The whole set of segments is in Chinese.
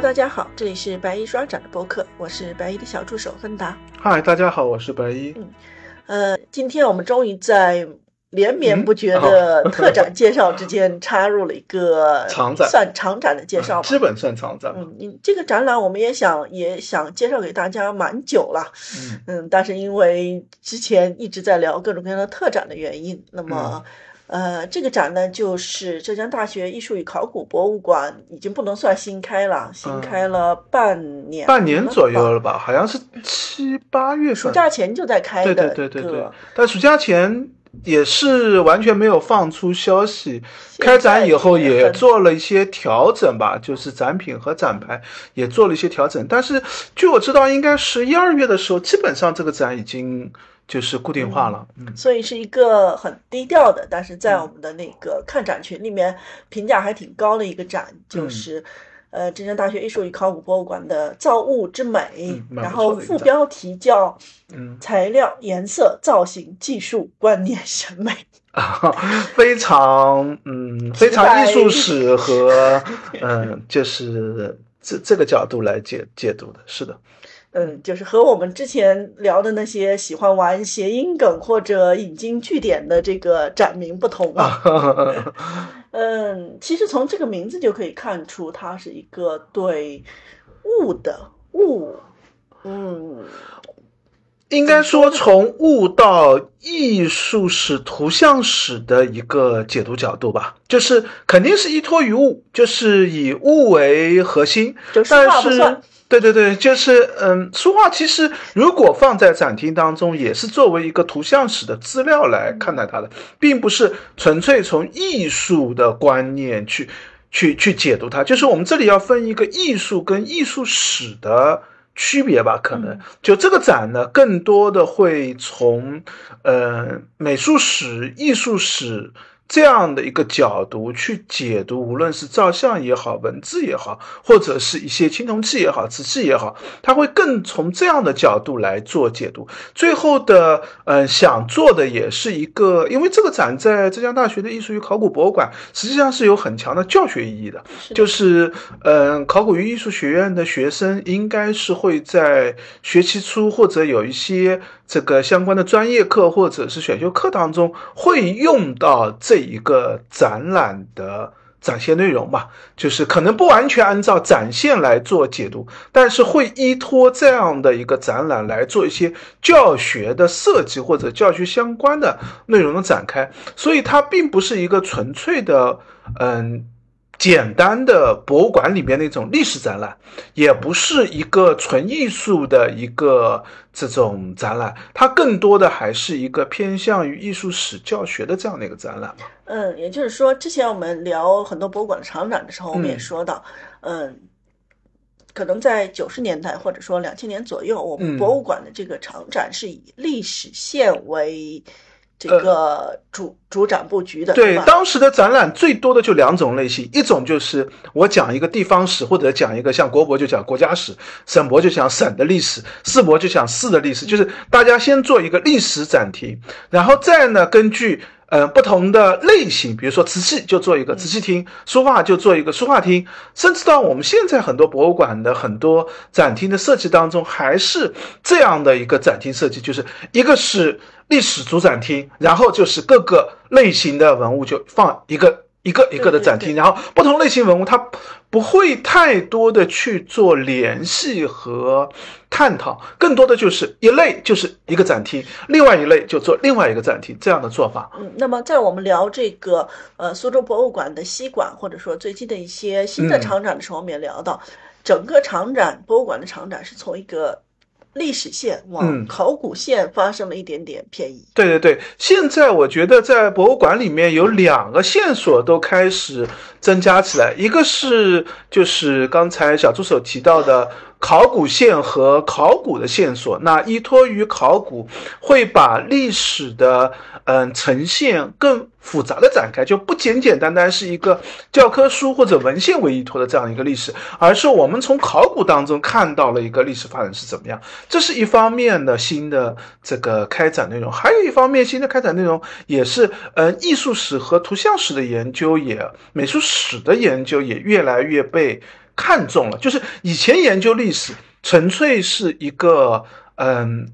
Hello，大家好，这里是白衣刷展的播客，我是白衣的小助手芬达。嗨，大家好，我是白衣。嗯，呃，今天我们终于在连绵不绝的特展介绍之间插入了一个 长展，算长展的介绍吧，基本算长展。嗯，你这个展览我们也想也想介绍给大家蛮久了，嗯嗯，但是因为之前一直在聊各种各样的特展的原因，那么。呃，这个展呢，就是浙江大学艺术与考古博物馆，已经不能算新开了，新开了半年，半年左右了吧？好像是七八月份，暑假前就在开的。对对对对对。但暑假前也是完全没有放出消息，开展以后也做了一些调整吧，就是展品和展牌也做了一些调整。但是据我知道，应该是一二月的时候，基本上这个展已经。就是固定化了，嗯，所以是一个很低调的，但是在我们的那个看展群里面评价还挺高的一个展，就是，呃，浙江大学艺术与考古博物馆的造物之美，然后副标题叫，嗯，材料、颜色、造型、技术、观念、审美，啊非常，嗯，非常艺术史和，嗯，就是这这个角度来解解读的，是的。嗯，就是和我们之前聊的那些喜欢玩谐音梗或者引经据典的这个展名不同啊。嗯，其实从这个名字就可以看出，它是一个对物的物，嗯，应该说从物到艺术史、图像史的一个解读角度吧，就是肯定是依托于物，就是以物为核心，但是。对对对，就是嗯，书画其实如果放在展厅当中，也是作为一个图像史的资料来看待它的，并不是纯粹从艺术的观念去去去解读它。就是我们这里要分一个艺术跟艺术史的区别吧，可能就这个展呢，更多的会从呃美术史、艺术史。这样的一个角度去解读，无论是照相也好，文字也好，或者是一些青铜器也好，瓷器也好，他会更从这样的角度来做解读。最后的，嗯，想做的也是一个，因为这个展在浙江大学的艺术与考古博物馆，实际上是有很强的教学意义的。就是，嗯，考古与艺术学院的学生应该是会在学期初或者有一些。这个相关的专业课或者是选修课当中会用到这一个展览的展现内容吧，就是可能不完全按照展现来做解读，但是会依托这样的一个展览来做一些教学的设计或者教学相关的内容的展开，所以它并不是一个纯粹的，嗯。简单的博物馆里面那种历史展览，也不是一个纯艺术的一个这种展览，它更多的还是一个偏向于艺术史教学的这样的一个展览嘛。嗯，也就是说，之前我们聊很多博物馆的长展的时候，我们也说到，嗯，可能在九十年代或者说两千年左右，我们博物馆的这个长展是以历史线为。这个主主展布局的，对当时的展览最多的就两种类型，一种就是我讲一个地方史，或者讲一个像国博就讲国家史，省博就讲省的历史，市博就讲市的历史，就是大家先做一个历史展厅，然后再呢根据。呃，不同的类型，比如说瓷器就做一个瓷器厅，书画就做一个书画厅，甚至到我们现在很多博物馆的很多展厅的设计当中，还是这样的一个展厅设计，就是一个是历史主展厅，然后就是各个类型的文物就放一个。一个一个的展厅，然后不同类型文物，它不会太多的去做联系和探讨，更多的就是一类就是一个展厅，另外一类就做另外一个展厅这样的做法。嗯，那么在我们聊这个呃苏州博物馆的西馆，或者说最近的一些新的场展的时候，我们也聊到，整个场展博物馆的场展是从一个。历史线往考古线发生了一点点偏移。对对对，现在我觉得在博物馆里面有两个线索都开始增加起来，一个是就是刚才小助手提到的。考古线和考古的线索，那依托于考古，会把历史的嗯呈现更复杂的展开，就不简简单单是一个教科书或者文献为依托的这样一个历史，而是我们从考古当中看到了一个历史发展是怎么样。这是一方面的新的这个开展内容，还有一方面新的开展内容也是呃艺术史和图像史的研究，也美术史的研究也越来越被。看重了，就是以前研究历史纯粹是一个嗯。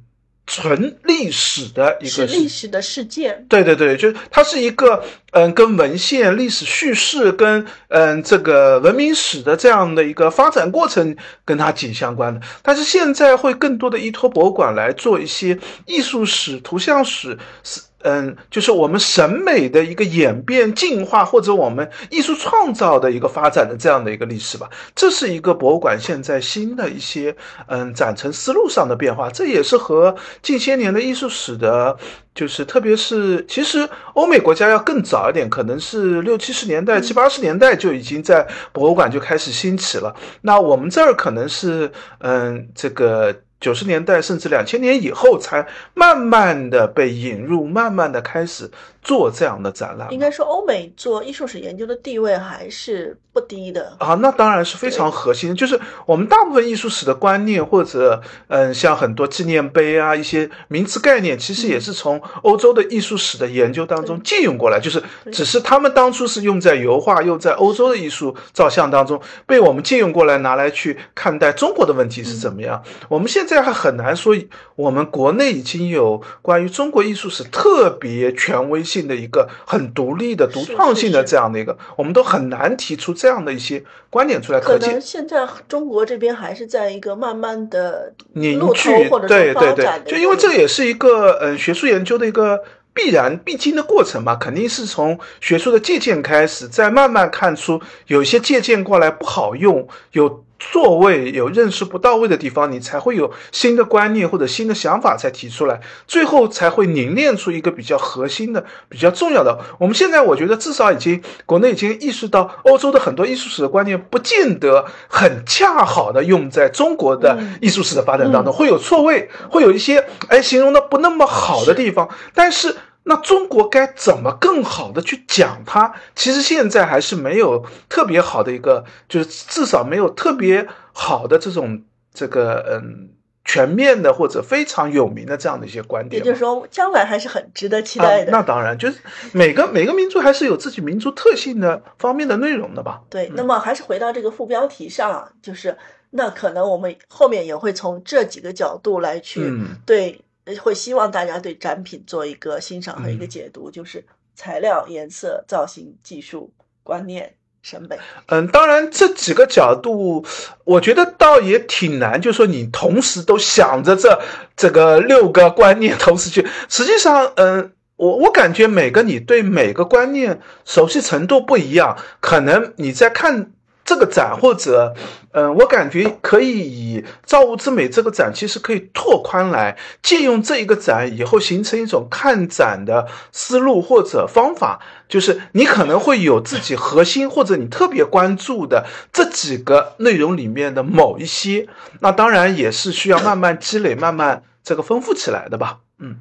纯历史的一个是历史的事件，对对对，就是它是一个嗯，跟文献、历史叙事跟嗯这个文明史的这样的一个发展过程跟它紧相关的。但是现在会更多的依托博物馆来做一些艺术史、图像史是。嗯，就是我们审美的一个演变、进化，或者我们艺术创造的一个发展的这样的一个历史吧。这是一个博物馆现在新的一些嗯展陈思路上的变化。这也是和近些年的艺术史的，就是特别是其实欧美国家要更早一点，可能是六七十年代、七八十年代就已经在博物馆就开始兴起了。那我们这儿可能是嗯这个。九十年代甚至两千年以后，才慢慢的被引入，慢慢的开始。做这样的展览，应该说欧美做艺术史研究的地位还是不低的啊。那当然是非常核心，就是我们大部分艺术史的观念，或者嗯，像很多纪念碑啊，一些名词概念，其实也是从欧洲的艺术史的研究当中借用过来，就是只是他们当初是用在油画，用在欧洲的艺术照相当中，被我们借用过来拿来去看待中国的问题是怎么样。我们现在还很难说，我们国内已经有关于中国艺术史特别权威性。的一个很独立的、独创性的这样的一个，我们都很难提出这样的一些观点出来。可能现在中国这边还是在一个慢慢的凝聚，对对对，就因为这也是一个嗯学术研究的一个必然必经的过程嘛，肯定是从学术的借鉴开始，再慢慢看出有一些借鉴过来不好用，有。座位有认识不到位的地方，你才会有新的观念或者新的想法才提出来，最后才会凝练出一个比较核心的、比较重要的。我们现在我觉得至少已经国内已经意识到，欧洲的很多艺术史的观念不见得很恰好的用在中国的艺术史的发展当中，会有错位，会有一些哎形容的不那么好的地方，但是。那中国该怎么更好的去讲它？其实现在还是没有特别好的一个，就是至少没有特别好的这种这个嗯全面的或者非常有名的这样的一些观点。也就是说，将来还是很值得期待的。那当然，就是每个 每个民族还是有自己民族特性的方面的内容的吧。对，那么还是回到这个副标题上，就是那可能我们后面也会从这几个角度来去对。会希望大家对展品做一个欣赏和一个解读，就是材料、颜色、造型、技术、观念、审美。嗯，当然这几个角度，我觉得倒也挺难，就是说你同时都想着这这个六个观念同时去，实际上，嗯，我我感觉每个你对每个观念熟悉程度不一样，可能你在看。这个展或者，嗯，我感觉可以以造物之美这个展，其实可以拓宽来借用这一个展以后形成一种看展的思路或者方法，就是你可能会有自己核心或者你特别关注的这几个内容里面的某一些，那当然也是需要慢慢积累、慢慢这个丰富起来的吧。嗯，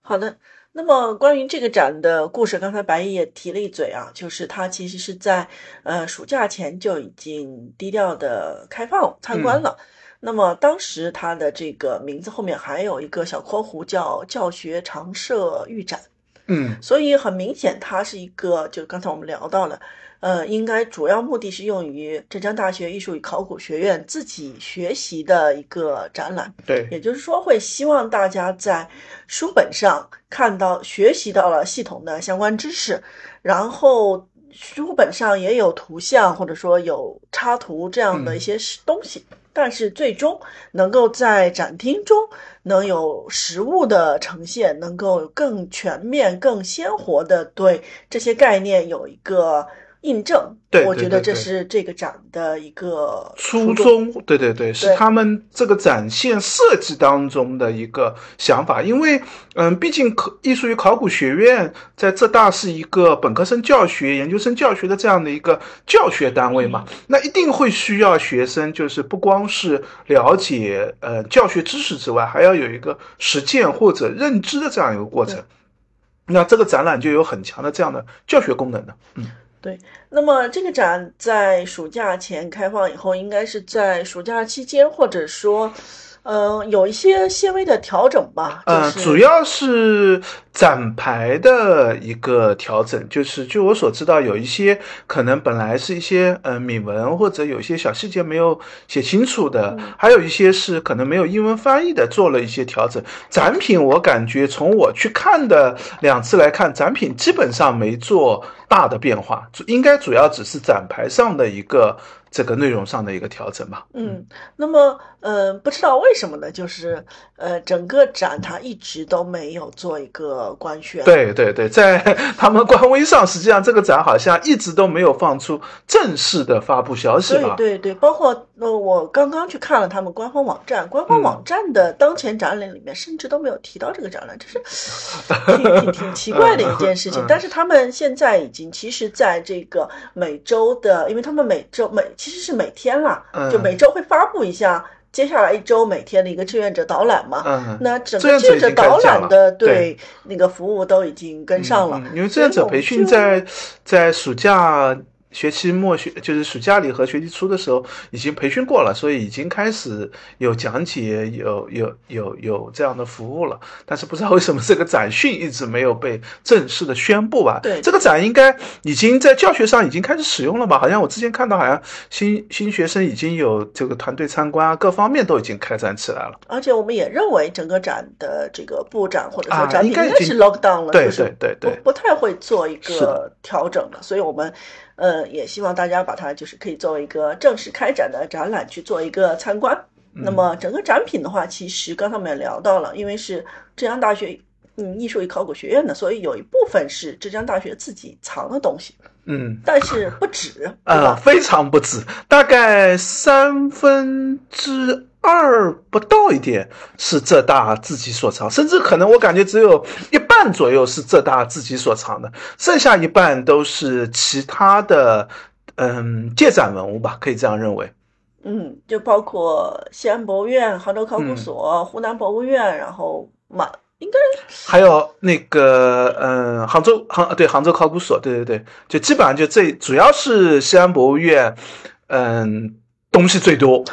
好的。那么关于这个展的故事，刚才白毅也提了一嘴啊，就是它其实是在呃暑假前就已经低调的开放参观了。那么当时它的这个名字后面还有一个小括弧，叫教学常设预展。嗯，所以很明显，它是一个，就刚才我们聊到了。呃，应该主要目的是用于浙江大学艺术与考古学院自己学习的一个展览。对，也就是说，会希望大家在书本上看到、学习到了系统的相关知识，然后书本上也有图像或者说有插图这样的一些东西，但是最终能够在展厅中能有实物的呈现，能够更全面、更鲜活的对这些概念有一个。印证，对我觉得这是这个展的一个初衷。对对对，是他们这个展现设计当中的一个想法。因为，嗯，毕竟考艺术与考古学院在浙大是一个本科生教学、研究生教学的这样的一个教学单位嘛，那一定会需要学生，就是不光是了解呃教学知识之外，还要有一个实践或者认知的这样一个过程。那这个展览就有很强的这样的教学功能的，嗯。对，那么这个展在暑假前开放以后，应该是在暑假期间，或者说，嗯，有一些些微的调整吧。就是、呃，主要是展牌的一个调整，就是据我所知道，有一些可能本来是一些呃铭文或者有一些小细节没有写清楚的，还有一些是可能没有英文翻译的，做了一些调整。展品我感觉从我去看的两次来看，展品基本上没做大的变化，应该主要只是展牌上的一个。这个内容上的一个调整吧。嗯，那么呃，不知道为什么呢？就是呃，整个展它一直都没有做一个官宣。对对对，在 他们官微上，实际上这个展好像一直都没有放出正式的发布消息吧？对对对，包括呃，我刚刚去看了他们官方网站，官方网站的当前展览里面甚至都没有提到这个展览，这是 挺挺挺奇怪的一件事情。但是他们现在已经，其实在这个每周的，因为他们每周每其实是每天啦，就每周会发布一下接下来一周每天的一个志愿者导览嘛。嗯，那整个志愿者导览的对那个服务都已经跟上了，因为志愿者培训在在暑假。学期末学就是暑假里和学期初的时候已经培训过了，所以已经开始有讲解，有有有有这样的服务了。但是不知道为什么这个展讯一直没有被正式的宣布吧？对，这个展应该已经在教学上已经开始使用了吧？好像我之前看到，好像新新学生已经有这个团队参观啊，各方面都已经开展起来了。而且我们也认为整个展的这个布展或者说展品应该是 lock down 了，对对对对，不不太会做一个调整了，所以我们。呃，也希望大家把它就是可以作为一个正式开展的展览去做一个参观。那么整个展品的话，其实刚才我们也聊到了，因为是浙江大学嗯艺术与考古学院的，所以有一部分是浙江大学自己藏的东西。嗯，但是不止 啊，非常不止，大概三分之。二不到一点是浙大自己所藏，甚至可能我感觉只有一半左右是浙大自己所藏的，剩下一半都是其他的，嗯，借展文物吧，可以这样认为。嗯，就包括西安博物院、杭州考古所、湖南博物院，然后满应该还有那个，嗯，杭州杭对杭州考古所，对对对，就基本上就这，主要是西安博物院，嗯。东西最多，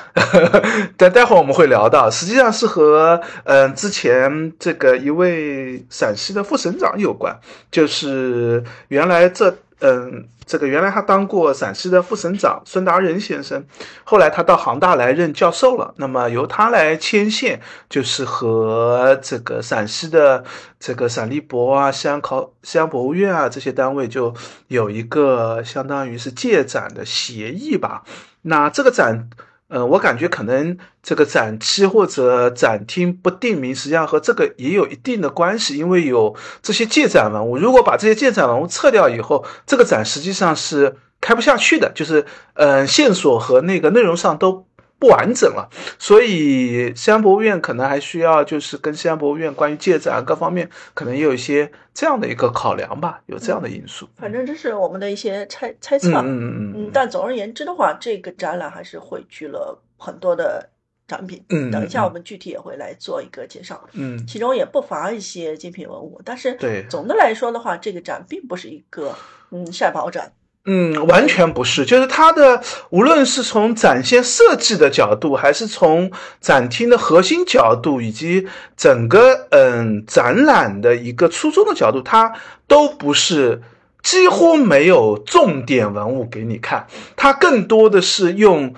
但待会儿我们会聊到，实际上是和嗯之前这个一位陕西的副省长有关，就是原来这嗯这个原来他当过陕西的副省长孙达仁先生，后来他到杭大来任教授了，那么由他来牵线，就是和这个陕西的这个陕历博啊、西安考西安博物院啊这些单位就有一个相当于是借展的协议吧。那这个展，呃，我感觉可能这个展期或者展厅不定名，实际上和这个也有一定的关系，因为有这些借展文物。如果把这些借展文物撤掉以后，这个展实际上是开不下去的，就是，嗯，线索和那个内容上都。不完整了，所以西安博物院可能还需要，就是跟西安博物院关于借展各方面，可能也有一些这样的一个考量吧，有这样的因素。反正这是我们的一些猜猜测。嗯嗯嗯嗯。但总而言之的话，这个展览还是汇聚了很多的展品。嗯。等一下我们具体也会来做一个介绍。嗯。其中也不乏一些精品文物，但是对总的来说的话，这个展并不是一个嗯晒宝展。嗯，完全不是，就是它的无论是从展现设计的角度，还是从展厅的核心角度，以及整个嗯展览的一个初衷的角度，它都不是几乎没有重点文物给你看，它更多的是用。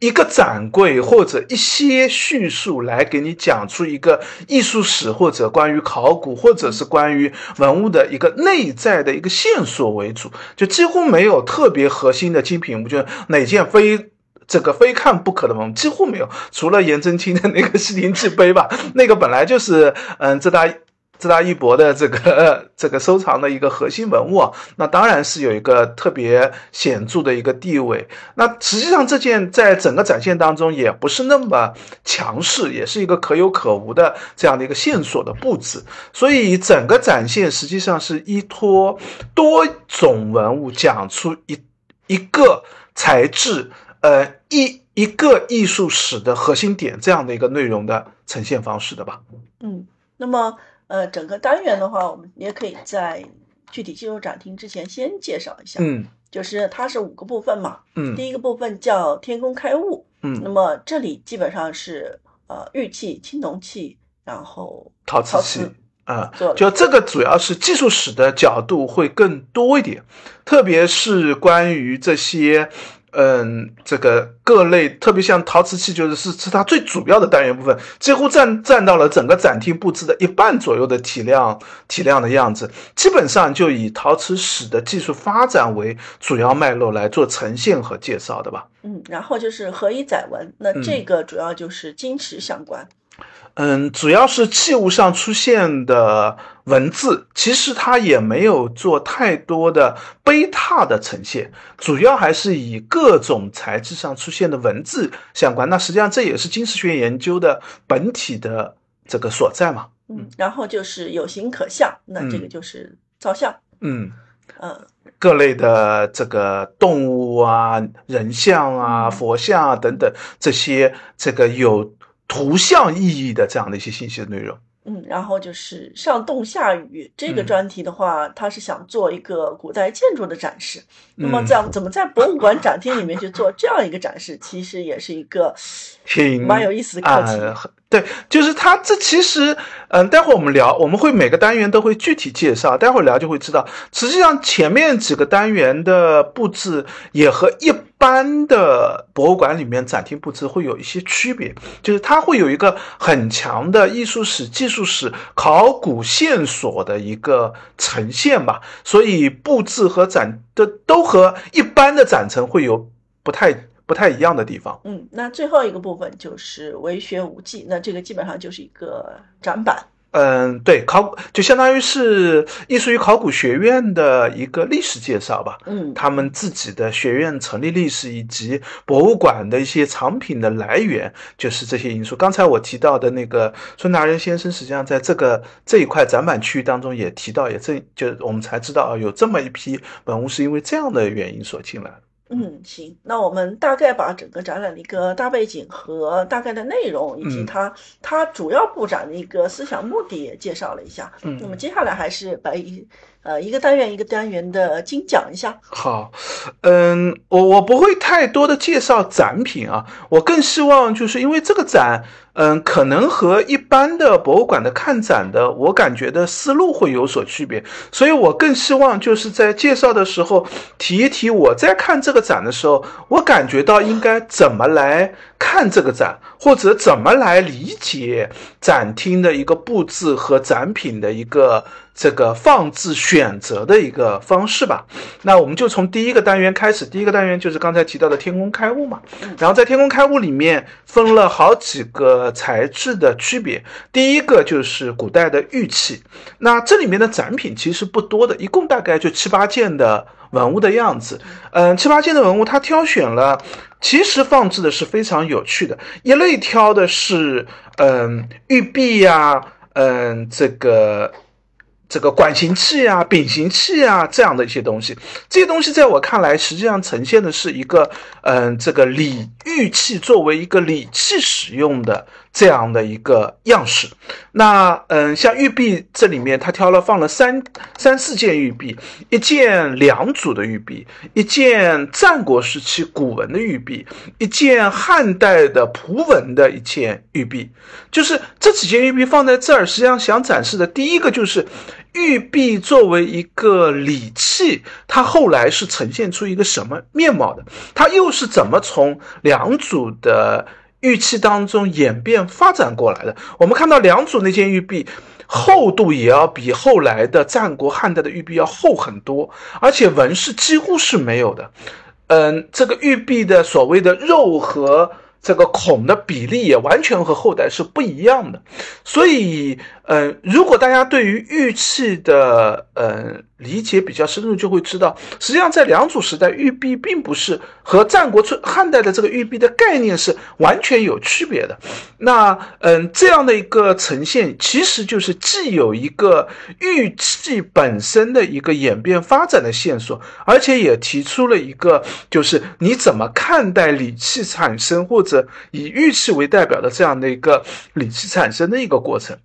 一个展柜或者一些叙述来给你讲出一个艺术史，或者关于考古，或者是关于文物的一个内在的一个线索为主，就几乎没有特别核心的精品物，就哪件非这个非看不可的文物几乎没有，除了颜真卿的那个西亭记碑吧，那个本来就是嗯浙大。浙大一博的这个这个收藏的一个核心文物，那当然是有一个特别显著的一个地位。那实际上这件在整个展现当中也不是那么强势，也是一个可有可无的这样的一个线索的布置。所以整个展现实际上是依托多种文物讲出一一个材质，呃一一个艺术史的核心点这样的一个内容的呈现方式的吧。嗯，那么。呃，整个单元的话，我们也可以在具体进入展厅之前先介绍一下。嗯，就是它是五个部分嘛。嗯，第一个部分叫天工开物。嗯，那么这里基本上是呃玉器、青铜器，然后陶瓷器啊，就这个主要是技术史的角度会更多一点，特别是关于这些。嗯，这个各类，特别像陶瓷器，就是是是它最主要的单元部分，几乎占占到了整个展厅布置的一半左右的体量体量的样子。基本上就以陶瓷史的技术发展为主要脉络来做呈现和介绍的吧。嗯，然后就是何以载文，那这个主要就是金石相关。主要是器物上出现的文字，其实它也没有做太多的碑拓的呈现，主要还是以各种材质上出现的文字相关。那实际上这也是金石学研究的本体的这个所在嘛。嗯，然后就是有形可象，那这个就是造像。嗯嗯，各类的这个动物啊、人像啊、佛像啊等等这些，这个有。图像意义的这样的一些信息的内容，嗯，然后就是上洞下雨这个专题的话，他是想做一个古代建筑的展示。那么这样怎么在博物馆展厅里面去做这样一个展示，其实也是一个挺蛮有意思的课题。对，就是它这其实，嗯，待会儿我们聊，我们会每个单元都会具体介绍，待会儿聊就会知道。实际上前面几个单元的布置也和一般的博物馆里面展厅布置会有一些区别，就是它会有一个很强的艺术史、技术史、考古线索的一个呈现吧，所以布置和展的都和一般的展陈会有不太。不太一样的地方。嗯，那最后一个部分就是为学无忌，那这个基本上就是一个展板。嗯，对，考就相当于是艺术与考古学院的一个历史介绍吧。嗯，他们自己的学院成立历史以及博物馆的一些藏品的来源，就是这些因素。刚才我提到的那个孙达人先生，实际上在这个这一块展板区域当中也提到，也正就我们才知道啊，有这么一批文物是因为这样的原因所进来的。嗯，行，那我们大概把整个展览的一个大背景和大概的内容，以及它它主要布展的一个思想目的也介绍了一下。嗯，那么接下来还是把一呃一个单元一个单元的精讲一下。好，嗯，我我不会太多的介绍展品啊，我更希望就是因为这个展。嗯，可能和一般的博物馆的看展的，我感觉的思路会有所区别，所以我更希望就是在介绍的时候提一提我在看这个展的时候，我感觉到应该怎么来看这个展，或者怎么来理解展厅的一个布置和展品的一个。这个放置选择的一个方式吧，那我们就从第一个单元开始。第一个单元就是刚才提到的天工开物嘛，然后在天工开物里面分了好几个材质的区别。第一个就是古代的玉器，那这里面的展品其实不多的，一共大概就七八件的文物的样子。嗯，七八件的文物，它挑选了，其实放置的是非常有趣的。一类挑的是，嗯，玉璧呀，嗯，这个。这个管形器啊、柄形器啊这样的一些东西，这些东西在我看来，实际上呈现的是一个，嗯，这个礼玉器作为一个礼器使用的这样的一个样式。那，嗯，像玉璧这里面，他挑了放了三三四件玉璧，一件良渚的玉璧，一件战国时期古文的玉璧，一件汉代的蒲文的一件玉璧。就是这几件玉璧放在这儿，实际上想展示的第一个就是。玉璧作为一个礼器，它后来是呈现出一个什么面貌的？它又是怎么从良渚的玉器当中演变发展过来的？我们看到良渚那件玉璧厚度也要比后来的战国汉代的玉璧要厚很多，而且纹饰几乎是没有的。嗯，这个玉璧的所谓的肉和这个孔的比例也完全和后代是不一样的，所以。嗯，如果大家对于玉器的嗯理解比较深入，就会知道，实际上在良渚时代，玉璧并不是和战国春汉代的这个玉璧的概念是完全有区别的。那嗯，这样的一个呈现，其实就是既有一个玉器本身的一个演变发展的线索，而且也提出了一个就是你怎么看待礼器产生或者以玉器为代表的这样的一个礼器产生的一个过程。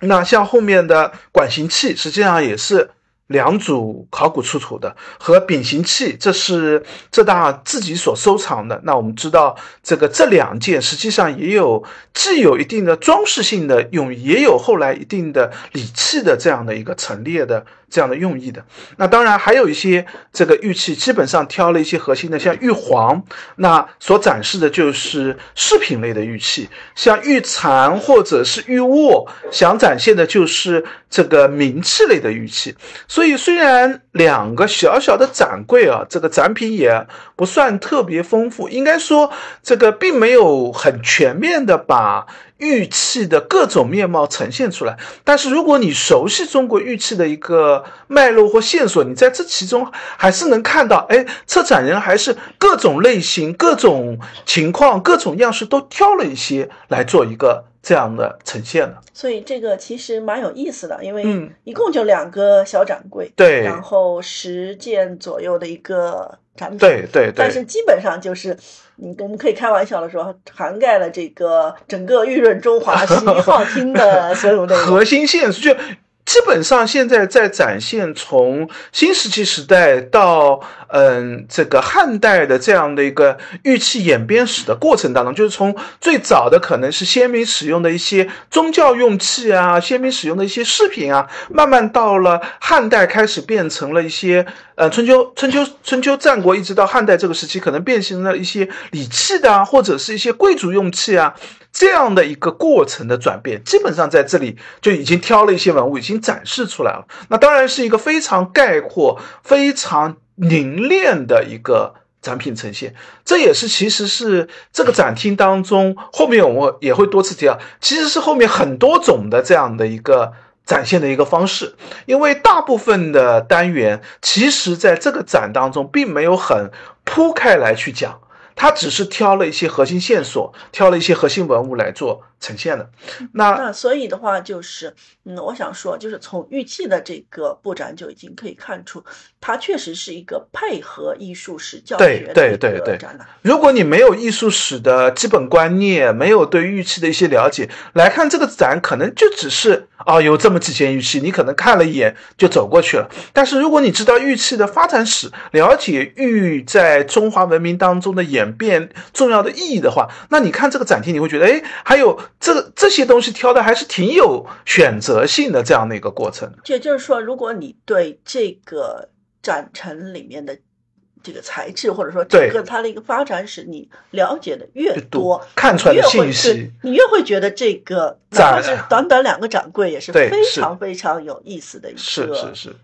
那像后面的管形器，实际上也是两组考古出土的和丙形器，这是浙大自己所收藏的。那我们知道，这个这两件实际上也有既有一定的装饰性的用，也有后来一定的礼器的这样的一个陈列的这样的用意的。那当然还有一些这个玉器，基本上挑了一些核心的，像玉皇，那所展示的就是饰品类的玉器；像玉蚕或者是玉握，想展现的就是这个名器类的玉器。所以，虽然两个小小的展柜啊，这个展品也不算特别丰富，应该说这个并没有很全面的把玉器的各种面貌呈现出来。但是，如果你熟悉中国玉器的一个脉络或线索，你在这其中还是能看到，哎，策展人还是各种类型、各种情况、各种样式都挑了一些来做一个。这样的呈现的，所以这个其实蛮有意思的，因为一共就两个小展柜，对，然后十件左右的一个展品，对对对，但是基本上就是，你我们可以开玩笑的说，涵盖了这个整个玉润中华十一号厅的 所有的核心线索，就。基本上现在在展现从新石器时代到嗯这个汉代的这样的一个玉器演变史的过程当中，就是从最早的可能是先民使用的一些宗教用器啊，先民使用的一些饰品啊，慢慢到了汉代开始变成了一些呃春秋春秋春秋战国一直到汉代这个时期，可能变形了一些礼器的啊，或者是一些贵族用器啊。这样的一个过程的转变，基本上在这里就已经挑了一些文物，已经展示出来了。那当然是一个非常概括、非常凝练的一个展品呈现。这也是其实是这个展厅当中后面我们也会多次提到，其实是后面很多种的这样的一个展现的一个方式。因为大部分的单元，其实在这个展当中并没有很铺开来去讲。他只是挑了一些核心线索，挑了一些核心文物来做呈现的。那那所以的话，就是嗯，我想说，就是从玉器的这个布展就已经可以看出，它确实是一个配合艺术史教学的一个展览。如果你没有艺术史的基本观念，没有对玉器的一些了解，来看这个展，可能就只是啊，有这么几件玉器，你可能看了一眼就走过去了。但是如果你知道玉器的发展史，了解玉在中华文明当中的演，变重要的意义的话，那你看这个展厅，你会觉得，哎，还有这这些东西挑的还是挺有选择性的这样的一个过程。也就是说，如果你对这个展陈里面的这个材质，或者说整个它的一个发展史，你了解的越多，看出来的信息，你越会觉得这个哪怕是短短两个展柜也是非常非常有意思的一个是是是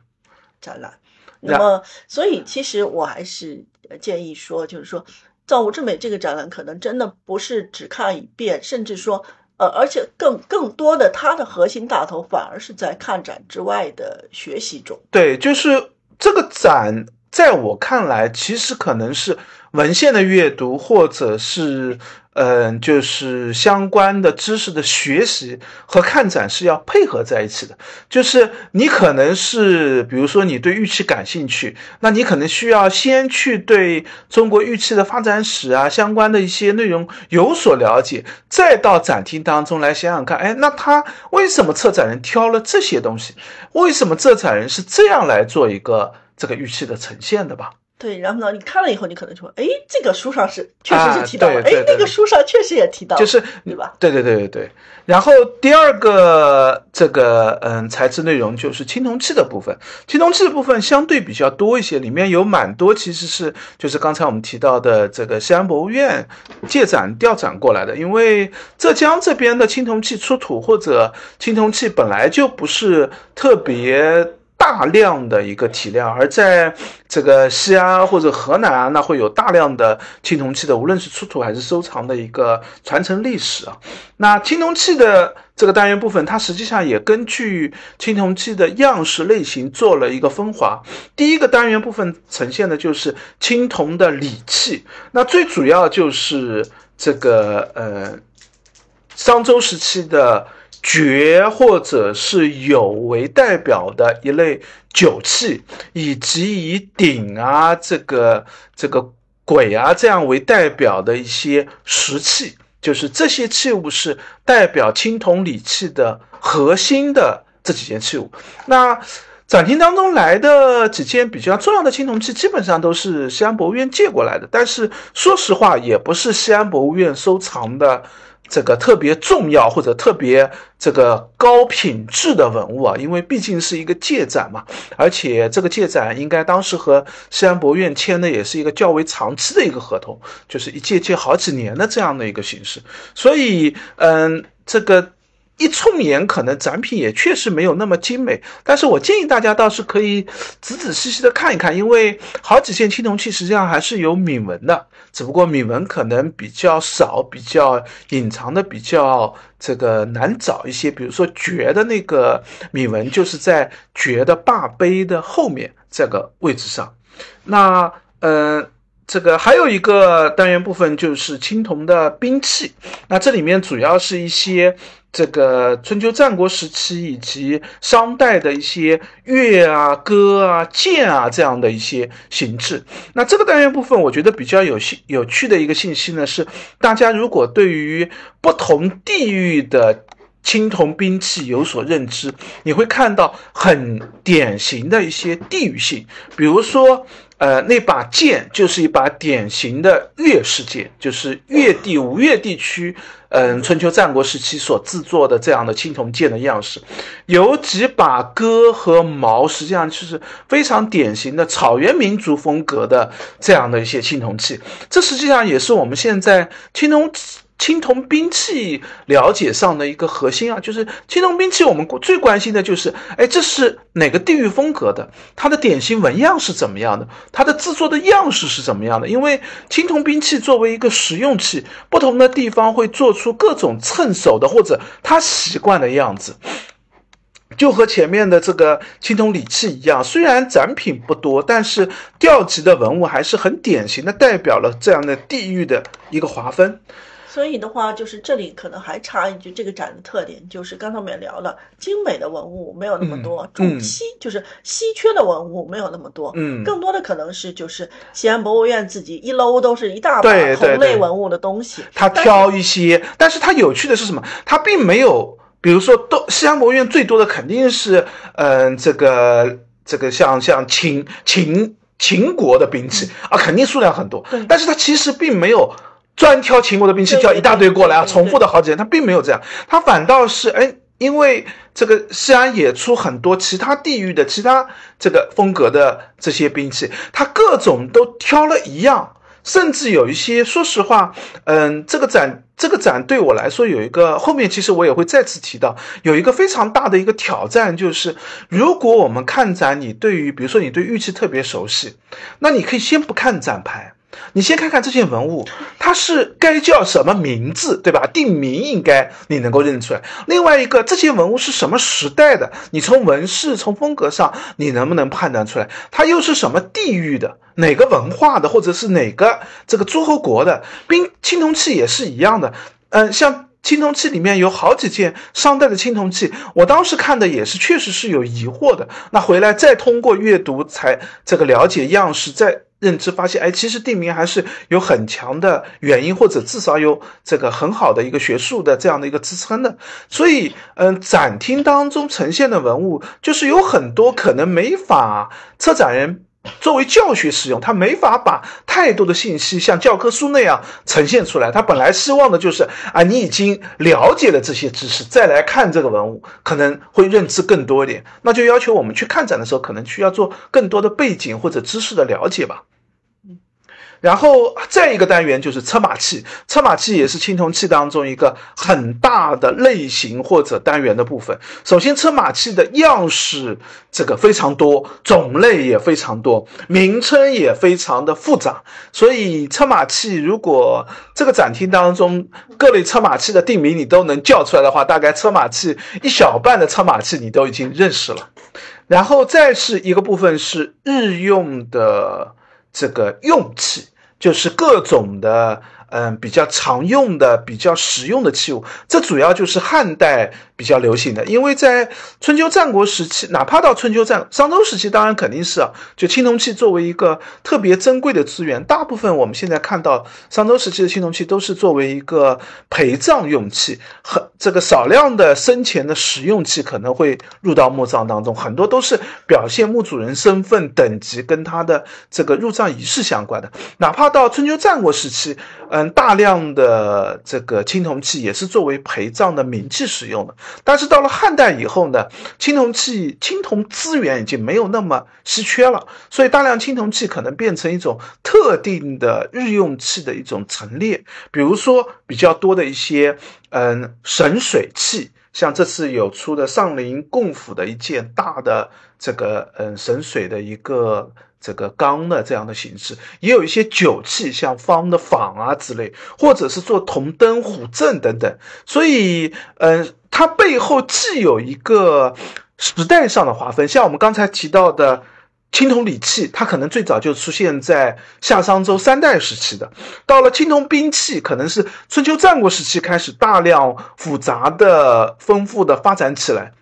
展览。那么，所以其实我还是建议说，就是说。造物之美这个展览可能真的不是只看一遍，甚至说，呃，而且更更多的它的核心大头反而是在看展之外的学习中。对，就是这个展，在我看来，其实可能是文献的阅读，或者是。嗯，就是相关的知识的学习和看展是要配合在一起的。就是你可能是，比如说你对玉器感兴趣，那你可能需要先去对中国玉器的发展史啊相关的一些内容有所了解，再到展厅当中来想想看，哎，那他为什么策展人挑了这些东西？为什么策展人是这样来做一个这个玉器的呈现的吧？对，然后呢？你看了以后，你可能说，哎，这个书上是确实是提到了，哎，那个书上确实也提到，就是对吧？对对对对对。然后第二个这个嗯材质内容就是青铜器的部分，青铜器的部分相对比较多一些，里面有蛮多其实是就是刚才我们提到的这个西安博物院借展调展过来的，因为浙江这边的青铜器出土或者青铜器本来就不是特别。大量的一个体量，而在这个西安或者河南啊，那会有大量的青铜器的，无论是出土还是收藏的一个传承历史啊。那青铜器的这个单元部分，它实际上也根据青铜器的样式类型做了一个分化。第一个单元部分呈现的就是青铜的礼器，那最主要就是这个呃商周时期的。爵或者是有为代表的一类酒器，以及以鼎啊、这个这个簋啊这样为代表的一些石器，就是这些器物是代表青铜礼器的核心的这几件器物。那展厅当中来的几件比较重要的青铜器，基本上都是西安博物院借过来的。但是说实话，也不是西安博物院收藏的这个特别重要或者特别这个高品质的文物啊，因为毕竟是一个借展嘛，而且这个借展应该当时和西安博物院签的也是一个较为长期的一个合同，就是一借借好几年的这样的一个形式。所以，嗯，这个。一冲眼，可能展品也确实没有那么精美，但是我建议大家倒是可以仔仔细细的看一看，因为好几件青铜器实际上还是有铭文的，只不过铭文可能比较少，比较隐藏的比较这个难找一些。比如说爵的那个铭文，就是在爵的霸碑的后面这个位置上。那，嗯。这个还有一个单元部分就是青铜的兵器，那这里面主要是一些这个春秋战国时期以及商代的一些乐啊、歌啊、剑啊这样的一些形制。那这个单元部分，我觉得比较有信有趣的一个信息呢，是大家如果对于不同地域的青铜兵器有所认知，你会看到很典型的一些地域性，比如说。呃，那把剑就是一把典型的越式剑，就是越地、吴越地区，嗯，春秋战国时期所制作的这样的青铜剑的样式。有几把戈和矛，实际上就是非常典型的草原民族风格的这样的一些青铜器。这实际上也是我们现在青铜。青铜兵器了解上的一个核心啊，就是青铜兵器，我们最关心的就是，哎，这是哪个地域风格的？它的典型纹样是怎么样的？它的制作的样式是怎么样的？因为青铜兵器作为一个实用器，不同的地方会做出各种趁手的或者他习惯的样子，就和前面的这个青铜礼器一样，虽然展品不多，但是调集的文物还是很典型的，代表了这样的地域的一个划分。所以的话，就是这里可能还插一句，这个展的特点就是刚才我们也聊了，精美的文物没有那么多，重稀就是稀缺的文物没有那么多，嗯，更多的可能是就是西安博物院自己一搂都是一大把同类文物的东西，他挑一些，但是他有趣的是什么？他并没有，比如说都西安博物院最多的肯定是，嗯，这个这个像像秦秦秦国的兵器啊，肯定数量很多，但是它其实并没有。专挑秦国的兵器，挑一大堆过来啊，重复的好几年，他并没有这样，他反倒是哎，因为这个西安也出很多其他地域的其他这个风格的这些兵器，他各种都挑了一样，甚至有一些，说实话，嗯，这个展这个展对我来说有一个后面其实我也会再次提到，有一个非常大的一个挑战，就是如果我们看展，你对于比如说你对玉器特别熟悉，那你可以先不看展牌。你先看看这件文物，它是该叫什么名字，对吧？定名应该你能够认出来。另外一个，这件文物是什么时代的？你从纹饰、从风格上，你能不能判断出来？它又是什么地域的？哪个文化的？或者是哪个这个诸侯国的？冰青铜器也是一样的。嗯，像青铜器里面有好几件商代的青铜器，我当时看的也是，确实是有疑惑的。那回来再通过阅读，才这个了解样式，再。认知发现，哎，其实地名还是有很强的原因，或者至少有这个很好的一个学术的这样的一个支撑的。所以，嗯，展厅当中呈现的文物，就是有很多可能没法策展人。作为教学使用，他没法把太多的信息像教科书那样呈现出来。他本来希望的就是啊，你已经了解了这些知识，再来看这个文物，可能会认知更多一点。那就要求我们去看展的时候，可能需要做更多的背景或者知识的了解吧。然后再一个单元就是车马器，车马器也是青铜器当中一个很大的类型或者单元的部分。首先，车马器的样式这个非常多，种类也非常多，名称也非常的复杂。所以，车马器如果这个展厅当中各类车马器的定名你都能叫出来的话，大概车马器一小半的车马器你都已经认识了。然后再是一个部分是日用的。这个用器就是各种的，嗯，比较常用的、比较实用的器物。这主要就是汉代比较流行的，因为在春秋战国时期，哪怕到春秋战商周时期，当然肯定是啊，就青铜器作为一个特别珍贵的资源，大部分我们现在看到商周时期的青铜器都是作为一个陪葬用器，很这个少量的生前的使用器可能会入到墓葬当中，很多都是表现墓主人身份等级跟他的这个入葬仪式相关的，哪怕到春秋战国时期，嗯，大量的这个青铜器也是作为陪葬的冥器使用的。但是到了汉代以后呢，青铜器、青铜资源已经没有那么稀缺了，所以大量青铜器可能变成一种特定的日用器的一种陈列。比如说比较多的一些，嗯，神水器，像这次有出的上林贡府的一件大的这个，嗯，神水的一个。这个缸的这样的形式，也有一些酒器，像方的坊啊之类，或者是做铜灯、虎阵等等。所以，嗯，它背后既有一个时代上的划分，像我们刚才提到的青铜礼器，它可能最早就出现在夏商周三代时期的，到了青铜兵器，可能是春秋战国时期开始大量复杂的、丰富的发展起来。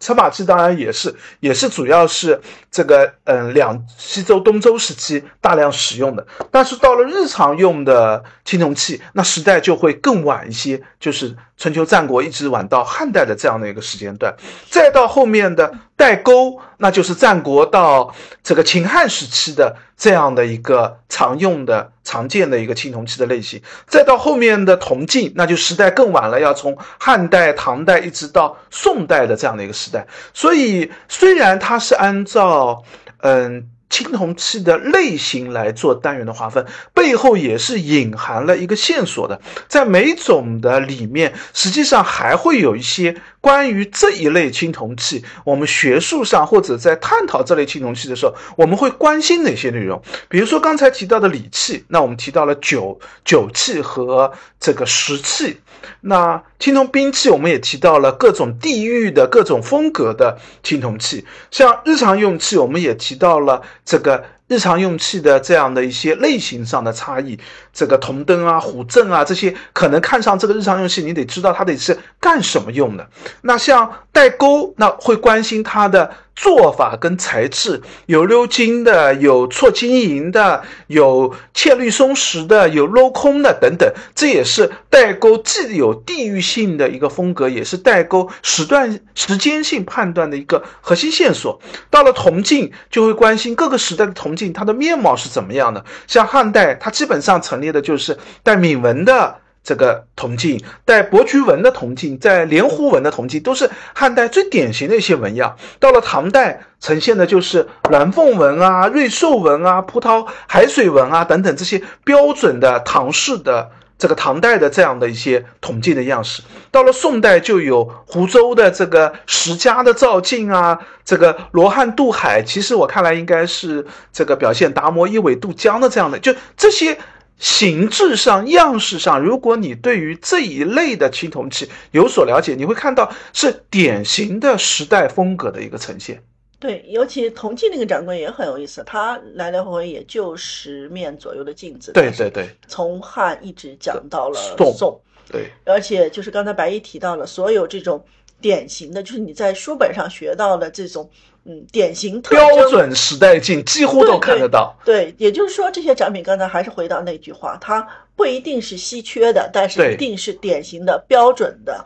车马器当然也是，也是主要是这个，嗯，两西周、东周时期大量使用的。但是到了日常用的青铜器，那时代就会更晚一些，就是春秋战国一直晚到汉代的这样的一个时间段，再到后面的代沟，那就是战国到这个秦汉时期的。这样的一个常用的、常见的一个青铜器的类型，再到后面的铜镜，那就时代更晚了，要从汉代、唐代一直到宋代的这样的一个时代。所以，虽然它是按照，嗯。青铜器的类型来做单元的划分，背后也是隐含了一个线索的。在每种的里面，实际上还会有一些关于这一类青铜器，我们学术上或者在探讨这类青铜器的时候，我们会关心哪些内容？比如说刚才提到的礼器，那我们提到了酒酒器和这个食器。那青铜兵器，我们也提到了各种地域的各种风格的青铜器，像日常用器，我们也提到了这个。日常用器的这样的一些类型上的差异，这个铜灯啊、虎阵啊这些，可能看上这个日常用器，你得知道它得是干什么用的。那像代沟，那会关心它的做法跟材质，有鎏金的，有错金银的，有嵌绿松石的，有镂空的等等。这也是代沟既有地域性的一个风格，也是代沟时段时间性判断的一个核心线索。到了铜镜，就会关心各个时代的铜镜。它的面貌是怎么样的？像汉代，它基本上成立的就是带铭文的这个铜镜，带伯爵纹的铜镜，在连湖纹的铜镜，都是汉代最典型的一些纹样。到了唐代，呈现的就是鸾凤纹啊、瑞兽纹啊、葡萄海水纹啊等等这些标准的唐式的。这个唐代的这样的一些铜镜的样式，到了宋代就有湖州的这个石家的造镜啊，这个罗汉渡海，其实我看来应该是这个表现达摩一苇渡江的这样的，就这些形制上、样式上，如果你对于这一类的青铜器有所了解，你会看到是典型的时代风格的一个呈现。对，尤其铜镜那个展柜也很有意思，它来来回回也就十面左右的镜子。对对对，从汉一直讲到了宋。对，而且就是刚才白衣提到了，所有这种典型的，就是你在书本上学到的这种，嗯，典型标准时代镜，几乎都看得到。对，也就是说，这些展品刚才还是回到那句话，它不一定是稀缺的，但是一定是典型的标准的，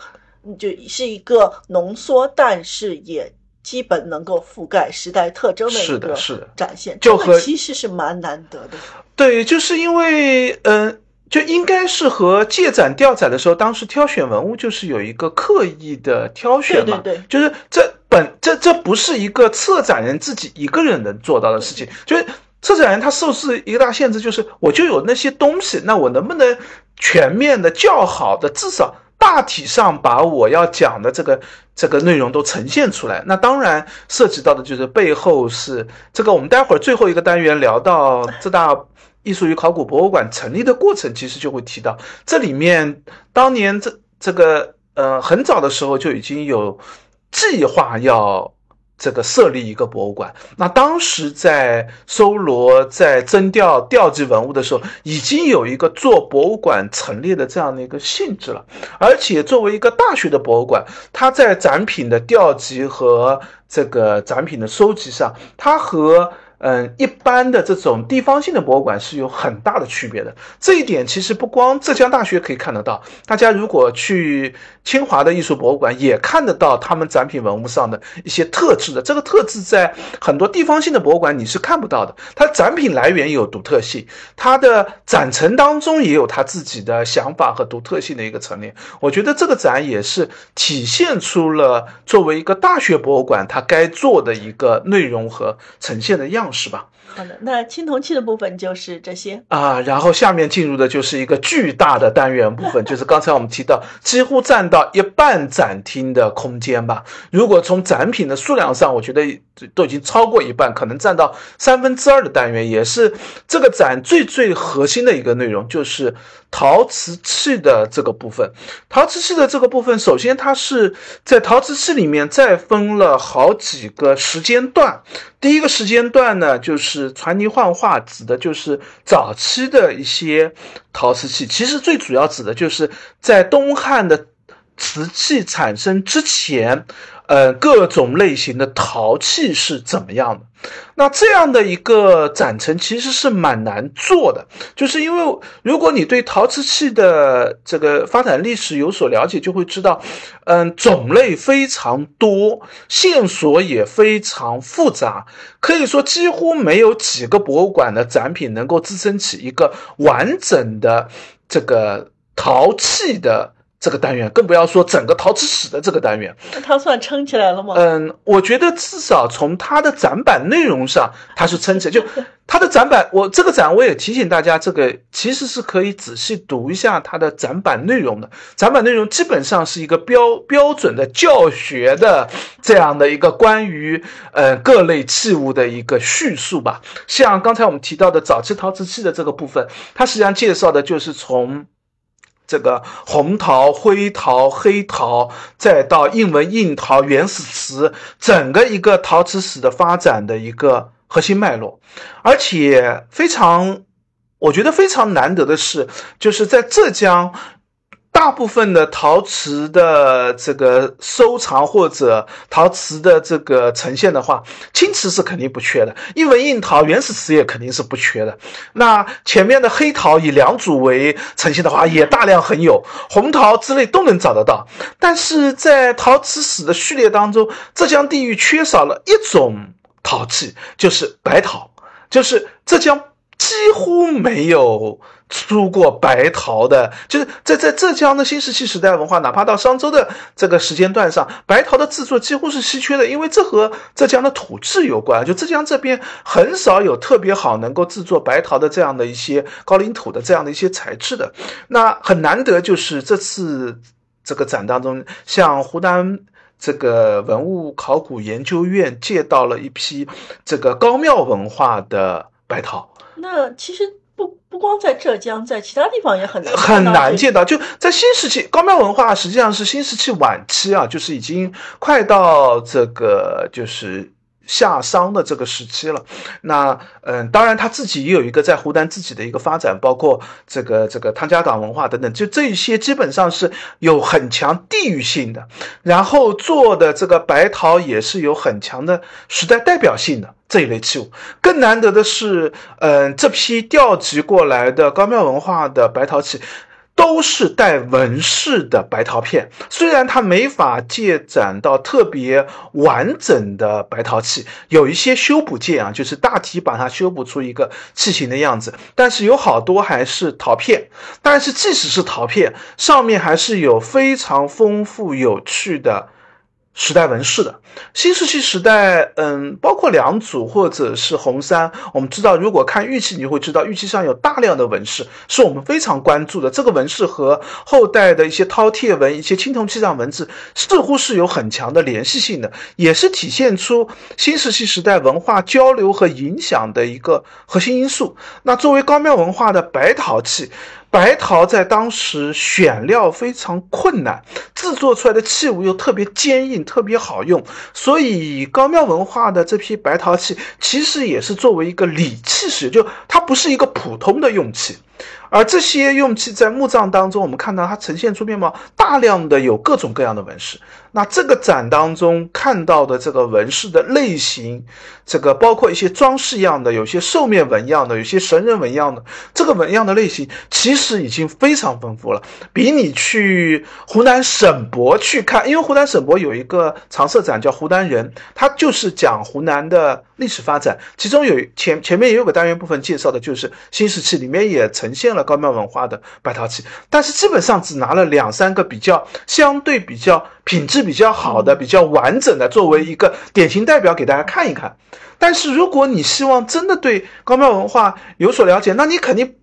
就是一个浓缩，但是也。基本能够覆盖时代特征的一个展现，就和其实是蛮难得的。对，就是因为，嗯，就应该是和借展调展的时候，当时挑选文物就是有一个刻意的挑选嘛，对对对，就是这本这这不是一个策展人自己一个人能做到的事情，就是策展人他受制一个大限制，就是我就有那些东西，那我能不能全面的、较好的，至少。大体上把我要讲的这个这个内容都呈现出来，那当然涉及到的就是背后是这个。我们待会儿最后一个单元聊到浙大艺术与考古博物馆成立的过程，其实就会提到这里面当年这这个呃很早的时候就已经有计划要。这个设立一个博物馆。那当时在搜罗、在征调、调集文物的时候，已经有一个做博物馆陈列的这样的一个性质了。而且作为一个大学的博物馆，它在展品的调集和这个展品的收集上，它和嗯，一般的这种地方性的博物馆是有很大的区别的。这一点其实不光浙江大学可以看得到，大家如果去清华的艺术博物馆也看得到他们展品文物上的一些特质的。这个特质在很多地方性的博物馆你是看不到的。它展品来源有独特性，它的展陈当中也有它自己的想法和独特性的一个陈列。我觉得这个展也是体现出了作为一个大学博物馆它该做的一个内容和呈现的样。是吧？好的，那青铜器的部分就是这些啊。然后下面进入的就是一个巨大的单元部分，就是刚才我们提到，几乎占到一半展厅的空间吧。如果从展品的数量上，我觉得都已经超过一半，可能占到三分之二的单元，也是这个展最最核心的一个内容，就是陶瓷器的这个部分。陶瓷器的这个部分，首先它是在陶瓷器里面再分了好几个时间段。第一个时间段呢，就是传泥幻化，指的就是早期的一些陶瓷器。其实最主要指的就是在东汉的瓷器产生之前。呃，各种类型的陶器是怎么样的？那这样的一个展陈其实是蛮难做的，就是因为如果你对陶瓷器的这个发展历史有所了解，就会知道，嗯，种类非常多，线索也非常复杂，可以说几乎没有几个博物馆的展品能够支撑起一个完整的这个陶器的。这个单元更不要说整个陶瓷史的这个单元，那它算撑起来了吗？嗯，我觉得至少从它的展板内容上，它是撑起来。就 它的展板，我这个展我也提醒大家，这个其实是可以仔细读一下它的展板内容的。展板内容基本上是一个标标准的教学的这样的一个关于呃各类器物的一个叙述吧。像刚才我们提到的早期陶瓷器的这个部分，它实际上介绍的就是从。这个红陶、灰陶、黑陶，再到印文印陶、原始瓷，整个一个陶瓷史的发展的一个核心脉络，而且非常，我觉得非常难得的是，就是在浙江。大部分的陶瓷的这个收藏或者陶瓷的这个呈现的话，青瓷是肯定不缺的，因为硬陶、原始瓷也肯定是不缺的。那前面的黑陶以良渚为呈现的话，也大量很有，红陶之类都能找得到。但是在陶瓷史的序列当中，浙江地域缺少了一种陶器，就是白陶，就是浙江。几乎没有出过白陶的，就是在在浙江的新石器时代文化，哪怕到商周的这个时间段上，白陶的制作几乎是稀缺的，因为这和浙江的土质有关。就浙江这边很少有特别好能够制作白陶的这样的一些高岭土的这样的一些材质的。那很难得，就是这次这个展当中，像湖南这个文物考古研究院借到了一批这个高庙文化的白陶。那其实不不光在浙江，在其他地方也很难很难见到。就在新石器高庙文化，实际上是新石器晚期啊，就是已经快到这个就是。夏商的这个时期了，那嗯，当然他自己也有一个在湖南自己的一个发展，包括这个这个汤家港文化等等，就这些基本上是有很强地域性的，然后做的这个白陶也是有很强的时代代表性的这一类器物。更难得的是，嗯，这批调集过来的高庙文化的白陶器。都是带纹饰的白陶片，虽然它没法借展到特别完整的白陶器，有一些修补件啊，就是大体把它修补出一个器型的样子，但是有好多还是陶片。但是即使是陶片，上面还是有非常丰富有趣的。时代纹饰的新石器时代，嗯，包括良渚或者是红山，我们知道，如果看玉器，你会知道玉器上有大量的纹饰，是我们非常关注的。这个纹饰和后代的一些饕餮纹、一些青铜器上文字，似乎是有很强的联系性的，也是体现出新石器时代文化交流和影响的一个核心因素。那作为高庙文化的白陶器。白陶在当时选料非常困难，制作出来的器物又特别坚硬、特别好用，所以高庙文化的这批白陶器其实也是作为一个礼器使，就它不是一个普通的用器。而这些用器在墓葬当中，我们看到它呈现出面貌，大量的有各种各样的纹饰。那这个展当中看到的这个纹饰的类型，这个包括一些装饰样的，有些兽面纹样的，有些神人纹样的，这个纹样的类型其实已经非常丰富了，比你去湖南省博去看，因为湖南省博有一个常设展叫湖南人，它就是讲湖南的历史发展，其中有前前面也有个单元部分介绍的就是新石器，里面也呈现了高庙文化的白陶器，但是基本上只拿了两三个比较相对比较。品质比较好的、比较完整的，作为一个典型代表给大家看一看。但是如果你希望真的对高庙文化有所了解，那你肯定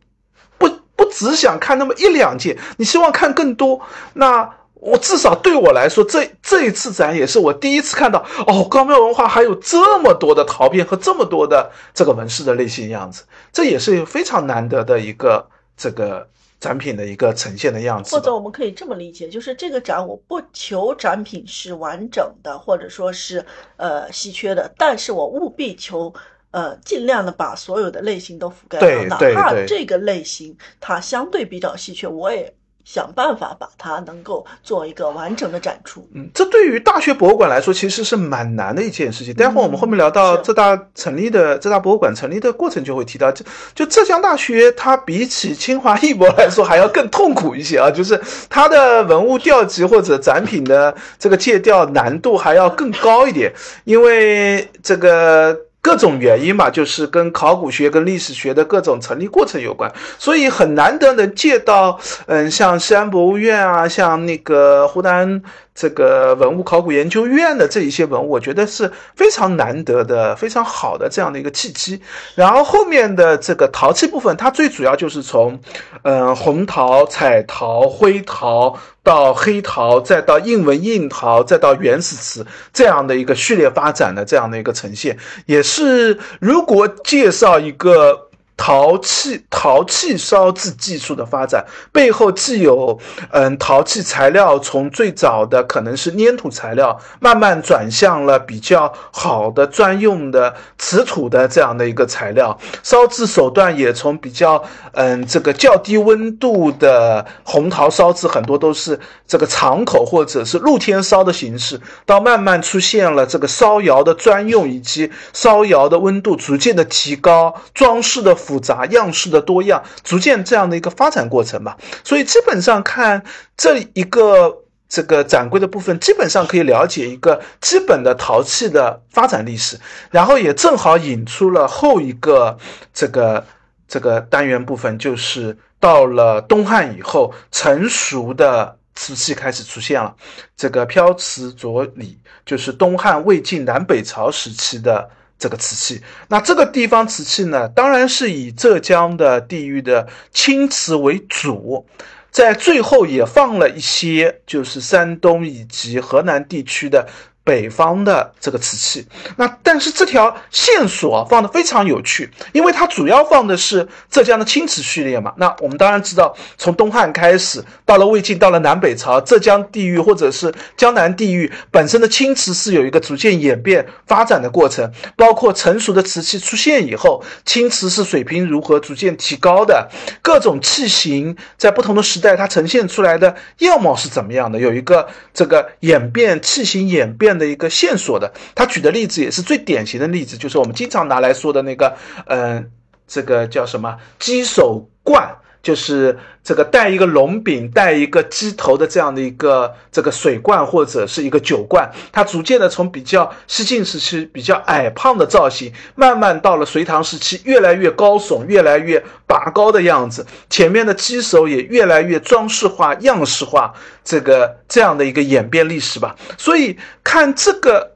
不不只想看那么一两件，你希望看更多。那我至少对我来说，这这一次展也是我第一次看到哦，高庙文化还有这么多的陶片和这么多的这个纹饰的类型样子，这也是非常难得的一个这个。展品的一个呈现的样子，或者我们可以这么理解，就是这个展我不求展品是完整的，或者说是呃稀缺的，但是我务必求呃尽量的把所有的类型都覆盖到，哪怕这个类型它相对比较稀缺，我也。想办法把它能够做一个完整的展出。嗯，这对于大学博物馆来说其实是蛮难的一件事情。待会儿我们后面聊到浙大成立的浙大博物馆成立的过程，就会提到，就就浙江大学它比起清华艺博来说还要更痛苦一些啊，就是它的文物调集或者展品的这个借调难度还要更高一点，因为这个。各种原因吧，就是跟考古学、跟历史学的各种成立过程有关，所以很难得能借到，嗯，像西安博物院啊，像那个湖南。这个文物考古研究院的这一些文物，我觉得是非常难得的、非常好的这样的一个契机。然后后面的这个陶器部分，它最主要就是从，嗯，红陶、彩陶、灰陶到黑陶，再到印纹印陶，再到原始瓷这样的一个序列发展的这样的一个呈现，也是如果介绍一个。陶器陶器烧制技术的发展背后，既有嗯陶器材料从最早的可能是粘土材料，慢慢转向了比较好的专用的瓷土的这样的一个材料，烧制手段也从比较嗯这个较低温度的红陶烧制，很多都是这个敞口或者是露天烧的形式，到慢慢出现了这个烧窑的专用，以及烧窑的温度逐渐的提高，装饰的。复杂样式的多样，逐渐这样的一个发展过程吧。所以基本上看这一个这个展柜的部分，基本上可以了解一个基本的陶器的发展历史，然后也正好引出了后一个这个这个单元部分，就是到了东汉以后，成熟的瓷器开始出现了。这个飘瓷着里，就是东汉、魏晋、南北朝时期的。这个瓷器，那这个地方瓷器呢，当然是以浙江的地域的青瓷为主，在最后也放了一些，就是山东以及河南地区的。北方的这个瓷器，那但是这条线索放的非常有趣，因为它主要放的是浙江的青瓷序列嘛。那我们当然知道，从东汉开始，到了魏晋，到了南北朝，浙江地域或者是江南地域本身的青瓷是有一个逐渐演变发展的过程，包括成熟的瓷器出现以后，青瓷是水平如何逐渐提高的，各种器型在不同的时代它呈现出来的样貌是怎么样的，有一个这个演变器型演变。的一个线索的，他举的例子也是最典型的例子，就是我们经常拿来说的那个，嗯，这个叫什么鸡手罐，就是这个带一个龙柄、带一个鸡头的这样的一个这个水罐或者是一个酒罐，它逐渐的从比较西晋时期比较矮胖的造型，慢慢到了隋唐时期越来越高耸、越来越拔高的样子，前面的鸡首也越来越装饰化、样式化，这个这样的一个演变历史吧。所以看这个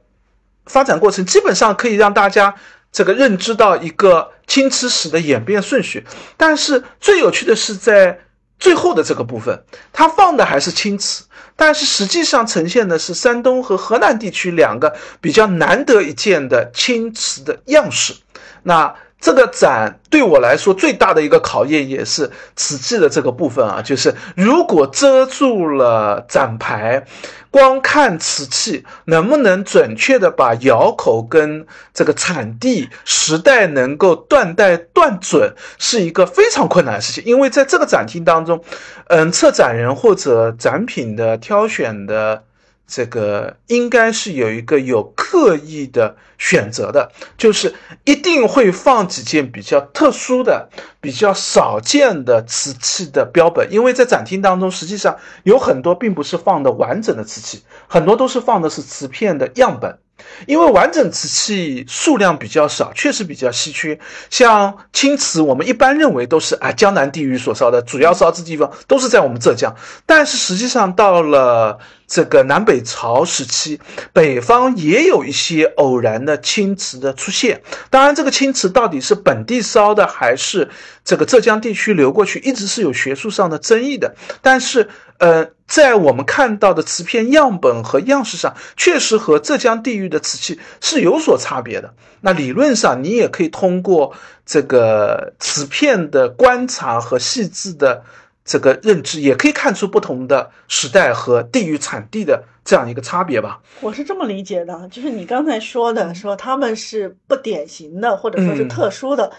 发展过程，基本上可以让大家。这个认知到一个青瓷史的演变顺序，但是最有趣的是在最后的这个部分，它放的还是青瓷，但是实际上呈现的是山东和河南地区两个比较难得一见的青瓷的样式。那这个展对我来说最大的一个考验也是瓷器的这个部分啊，就是如果遮住了展牌，光看瓷器能不能准确的把窑口跟这个产地时代能够断代断准，是一个非常困难的事情。因为在这个展厅当中，嗯，策展人或者展品的挑选的。这个应该是有一个有刻意的选择的，就是一定会放几件比较特殊的、比较少见的瓷器的标本，因为在展厅当中，实际上有很多并不是放的完整的瓷器，很多都是放的是瓷片的样本。因为完整瓷器数量比较少，确实比较稀缺。像青瓷，我们一般认为都是啊江南地域所烧的，主要烧制地方都是在我们浙江。但是实际上到了这个南北朝时期，北方也有一些偶然的青瓷的出现。当然，这个青瓷到底是本地烧的还是这个浙江地区流过去，一直是有学术上的争议的。但是，呃。在我们看到的瓷片样本和样式上，确实和浙江地域的瓷器是有所差别的。那理论上，你也可以通过这个瓷片的观察和细致的这个认知，也可以看出不同的时代和地域产地的这样一个差别吧。我是这么理解的，就是你刚才说的，说他们是不典型的，或者说是特殊的。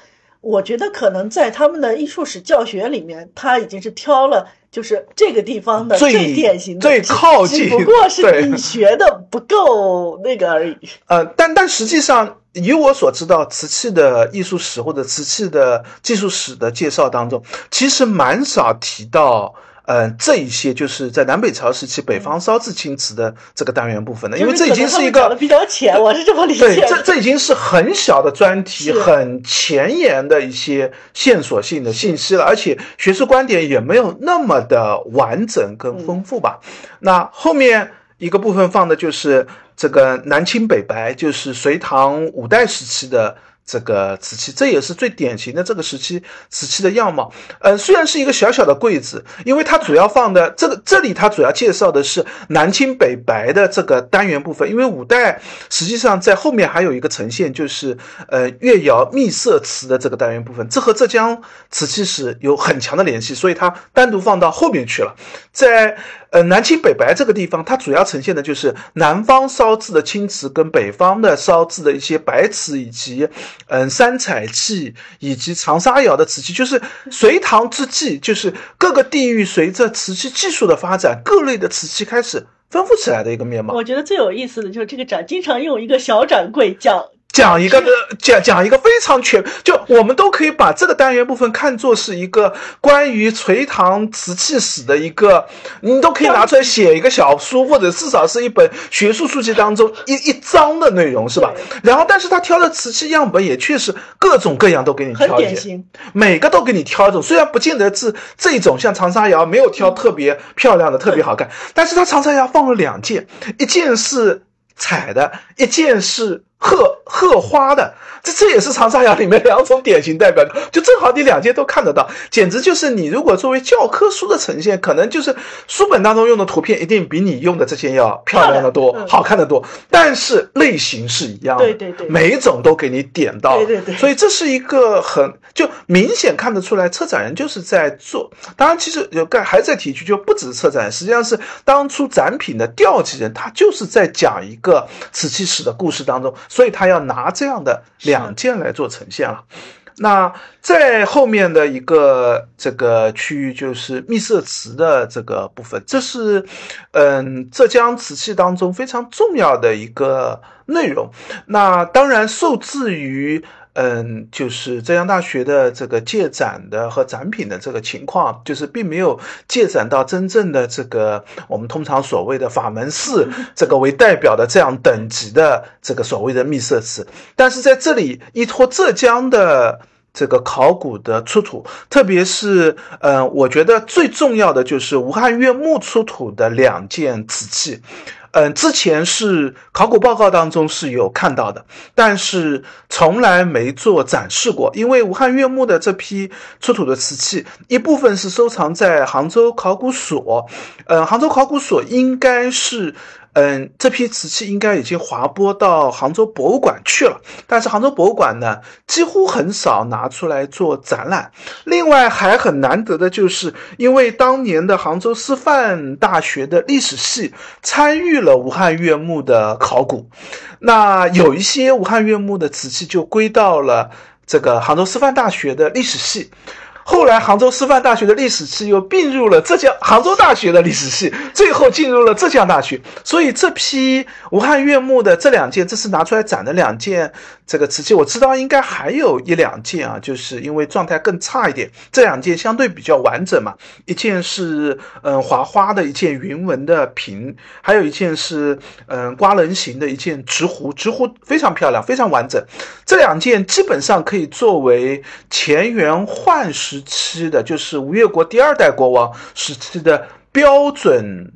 我觉得可能在他们的艺术史教学里面，他已经是挑了。就是这个地方的最典型的，最靠近，只不过是你学的不够那个而已。呃，但但实际上，以我所知道，瓷器的艺术史或者瓷器的技术史的介绍当中，其实蛮少提到。嗯，这一些就是在南北朝时期北方烧制青瓷的这个单元部分的，因为这已经是一个比较浅，我是这么理解。对，这这已经是很小的专题，很前沿的一些线索性的信息了，而且学术观点也没有那么的完整跟丰富吧。那后面一个部分放的就是这个南青北白，就是隋唐五代时期的。这个瓷器，这也是最典型的这个时期瓷器的样貌。呃，虽然是一个小小的柜子，因为它主要放的这个这里，它主要介绍的是南青北白的这个单元部分。因为五代实际上在后面还有一个呈现，就是呃越窑秘色瓷的这个单元部分，这和浙江瓷器史有很强的联系，所以它单独放到后面去了。在呃南青北白这个地方，它主要呈现的就是南方烧制的青瓷跟北方的烧制的一些白瓷以及。嗯，三彩器以及长沙窑的瓷器，就是隋唐之际，就是各个地域随着瓷器技术的发展，各类的瓷器开始丰富起来的一个面貌。我觉得最有意思的就是这个展，经常用一个小展柜讲。讲一个的讲讲一个非常全，就我们都可以把这个单元部分看作是一个关于隋唐瓷器史的一个，你都可以拿出来写一个小书，或者至少是一本学术书籍当中一一章的内容，是吧？然后，但是他挑的瓷器样本也确实各种各样都给你挑一些，每个都给你挑一种，虽然不见得是这种，像长沙窑没有挑特别漂亮的、特别好看，但是他长沙窑放了两件，一件是彩的，一件是。荷荷花的，这这也是长沙窑里面两种典型代表，就正好你两件都看得到，简直就是你如果作为教科书的呈现，可能就是书本当中用的图片一定比你用的这些要漂亮的多，好看的多，但是类型是一样的，对对对，每一种都给你点到，对对对，所以这是一个很就明显看得出来，策展人就是在做，当然其实有个还在提一句，就不只是策展人，实际上是当初展品的调集人，他就是在讲一个瓷器史的故事当中。所以他要拿这样的两件来做呈现了。那在后面的一个这个区域就是秘色瓷的这个部分，这是嗯浙江瓷器当中非常重要的一个内容。那当然受制于。嗯，就是浙江大学的这个借展的和展品的这个情况，就是并没有借展到真正的这个我们通常所谓的法门寺 这个为代表的这样等级的这个所谓的密色瓷。但是在这里依托浙江的这个考古的出土，特别是嗯，我觉得最重要的就是吴汉岳墓出土的两件瓷器。嗯，之前是考古报告当中是有看到的，但是从来没做展示过。因为武汉岳墓的这批出土的瓷器，一部分是收藏在杭州考古所，呃，杭州考古所应该是。嗯，这批瓷器应该已经划拨到杭州博物馆去了，但是杭州博物馆呢，几乎很少拿出来做展览。另外还很难得的就是，因为当年的杭州师范大学的历史系参与了武汉岳墓的考古，那有一些武汉岳墓的瓷器就归到了这个杭州师范大学的历史系。后来，杭州师范大学的历史系又并入了浙江杭州大学的历史系，最后进入了浙江大学。所以，这批武汉岳墓的这两件，这是拿出来展的两件这个瓷器，我知道应该还有一两件啊，就是因为状态更差一点。这两件相对比较完整嘛，一件是嗯华花的一件云纹的瓶，还有一件是嗯瓜棱形的一件直壶，直壶非常漂亮，非常完整。这两件基本上可以作为乾元换。时期的就是吴越国第二代国王时期的标准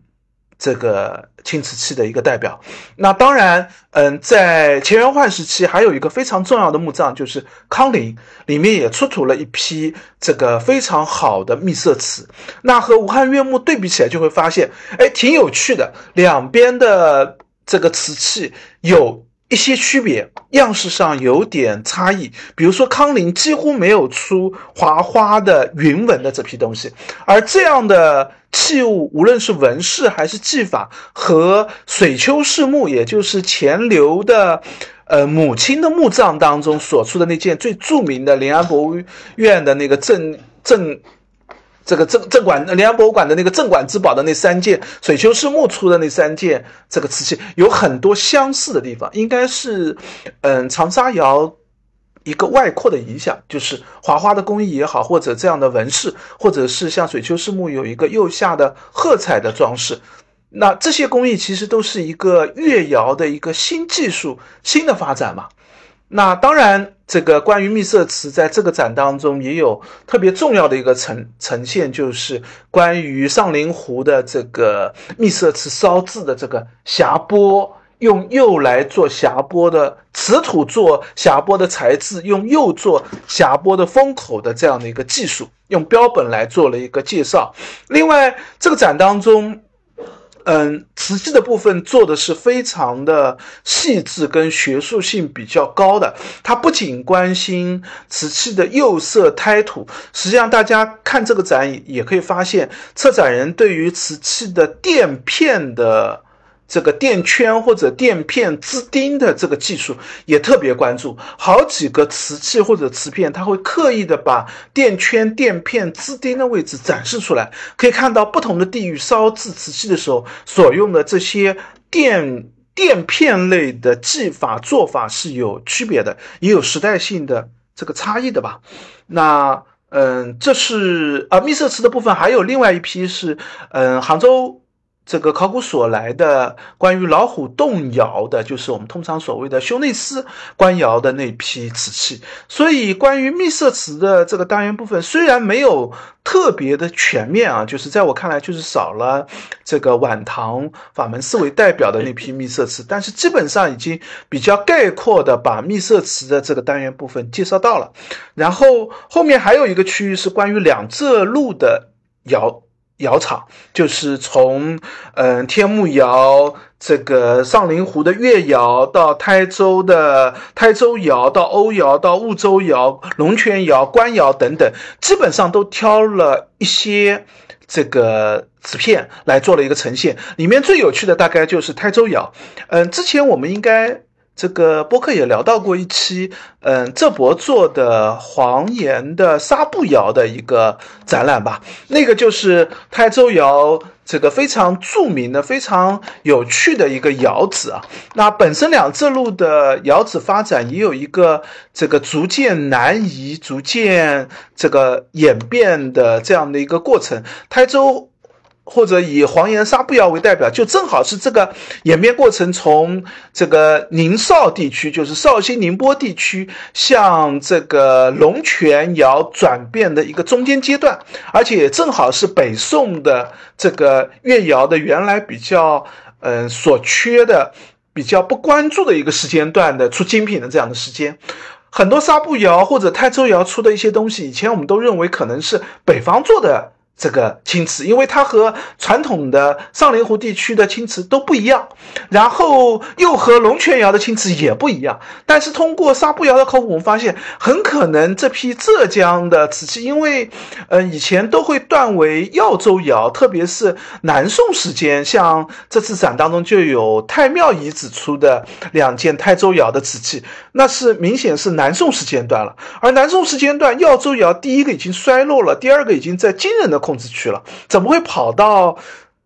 这个青瓷器的一个代表。那当然，嗯，在乾元换时期还有一个非常重要的墓葬，就是康陵，里面也出土了一批这个非常好的秘色瓷。那和武汉岳墓对比起来，就会发现，哎，挺有趣的，两边的这个瓷器有。一些区别，样式上有点差异。比如说，康陵几乎没有出华花的云纹的这批东西，而这样的器物，无论是纹饰还是技法，和水丘氏墓，也就是钱刘的，呃母亲的墓葬当中所出的那件最著名的临安博物院的那个镇镇。这个镇镇馆临安博物馆的那个镇馆之宝的那三件水丘氏墓出的那三件这个瓷器有很多相似的地方，应该是，嗯，长沙窑一个外扩的影响，就是华花的工艺也好，或者这样的纹饰，或者是像水丘氏墓有一个釉下的褐彩的装饰，那这些工艺其实都是一个越窑的一个新技术、新的发展嘛。那当然，这个关于秘色瓷在这个展当中也有特别重要的一个呈呈现，就是关于上林湖的这个秘色瓷烧制的这个匣钵，用釉来做匣钵的瓷土做匣钵的材质，用釉做匣钵的封口的这样的一个技术，用标本来做了一个介绍。另外，这个展当中。嗯，瓷器的部分做的是非常的细致，跟学术性比较高的。他不仅关心瓷器的釉色、胎土，实际上大家看这个展也可以发现，策展人对于瓷器的垫片的。这个垫圈或者垫片支钉的这个技术也特别关注，好几个瓷器或者瓷片，他会刻意的把垫圈、垫片、支钉的位置展示出来，可以看到不同的地域烧制瓷器的时候所用的这些垫垫片类的技法做法是有区别的，也有时代性的这个差异的吧？那嗯，这是啊，秘色瓷的部分，还有另外一批是嗯，杭州。这个考古所来的关于老虎洞窑的，就是我们通常所谓的修内司官窑的那批瓷器。所以，关于秘色瓷的这个单元部分，虽然没有特别的全面啊，就是在我看来，就是少了这个晚唐法门寺为代表的那批秘色瓷，但是基本上已经比较概括的把秘色瓷的这个单元部分介绍到了。然后后面还有一个区域是关于两浙路的窑。窑厂就是从，嗯，天目窑这个上林湖的越窑，到台州的台州窑，到瓯窑，到婺州窑、龙泉窑、官窑等等，基本上都挑了一些这个瓷片来做了一个呈现。里面最有趣的大概就是台州窑，嗯，之前我们应该。这个播客也聊到过一期，嗯，浙博做的黄岩的纱布窑的一个展览吧。那个就是台州窑这个非常著名的、非常有趣的一个窑址啊。那本身两浙路的窑址发展也有一个这个逐渐南移、逐渐这个演变的这样的一个过程。台州。或者以黄岩纱布窑为代表，就正好是这个演变过程从这个宁绍地区，就是绍兴、宁波地区，向这个龙泉窑转变的一个中间阶段，而且也正好是北宋的这个越窑的原来比较嗯所缺的、比较不关注的一个时间段的出精品的这样的时间。很多纱布窑或者泰州窑出的一些东西，以前我们都认为可能是北方做的。这个青瓷，因为它和传统的上林湖地区的青瓷都不一样，然后又和龙泉窑的青瓷也不一样。但是通过沙步窑的考古，我们发现很可能这批浙江的瓷器，因为呃以前都会断为耀州窑，特别是南宋时间，像这次展当中就有太庙遗址出的两件泰州窑的瓷器，那是明显是南宋时间段了。而南宋时间段，耀州窑第一个已经衰落了，第二个已经在惊人的。控制区了，怎么会跑到？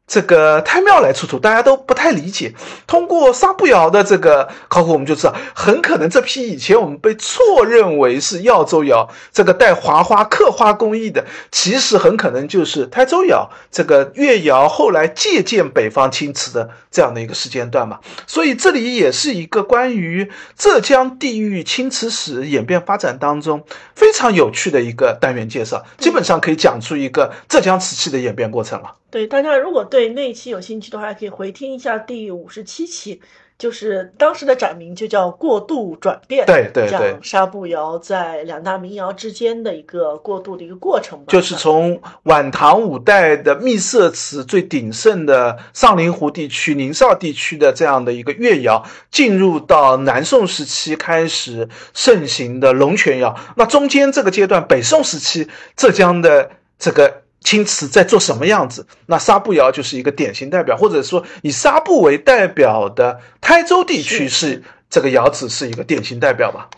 这个太庙来出土，大家都不太理解。通过沙步窑的这个考古，我们就知道，很可能这批以前我们被错认为是耀州窑，这个带华花刻花工艺的，其实很可能就是台州窑。这个越窑后来借鉴北方青瓷的这样的一个时间段嘛。所以这里也是一个关于浙江地域青瓷史演变发展当中非常有趣的一个单元介绍，基本上可以讲出一个浙江瓷器的演变过程了。对大家，如果对那一期有兴趣的话，可以回听一下第五十七期，就是当时的展名就叫“过渡转变”，对对对，讲沙步窑在两大民窑之间的一个过渡的一个过程吧。就是从晚唐五代的秘色瓷最鼎盛的上林湖地区、宁绍地区的这样的一个越窑，进入到南宋时期开始盛行的龙泉窑。那中间这个阶段，北宋时期浙江的这个。青瓷在做什么样子？那纱布窑就是一个典型代表，或者说以纱布为代表的台州地区是这个窑址是一个典型代表吧？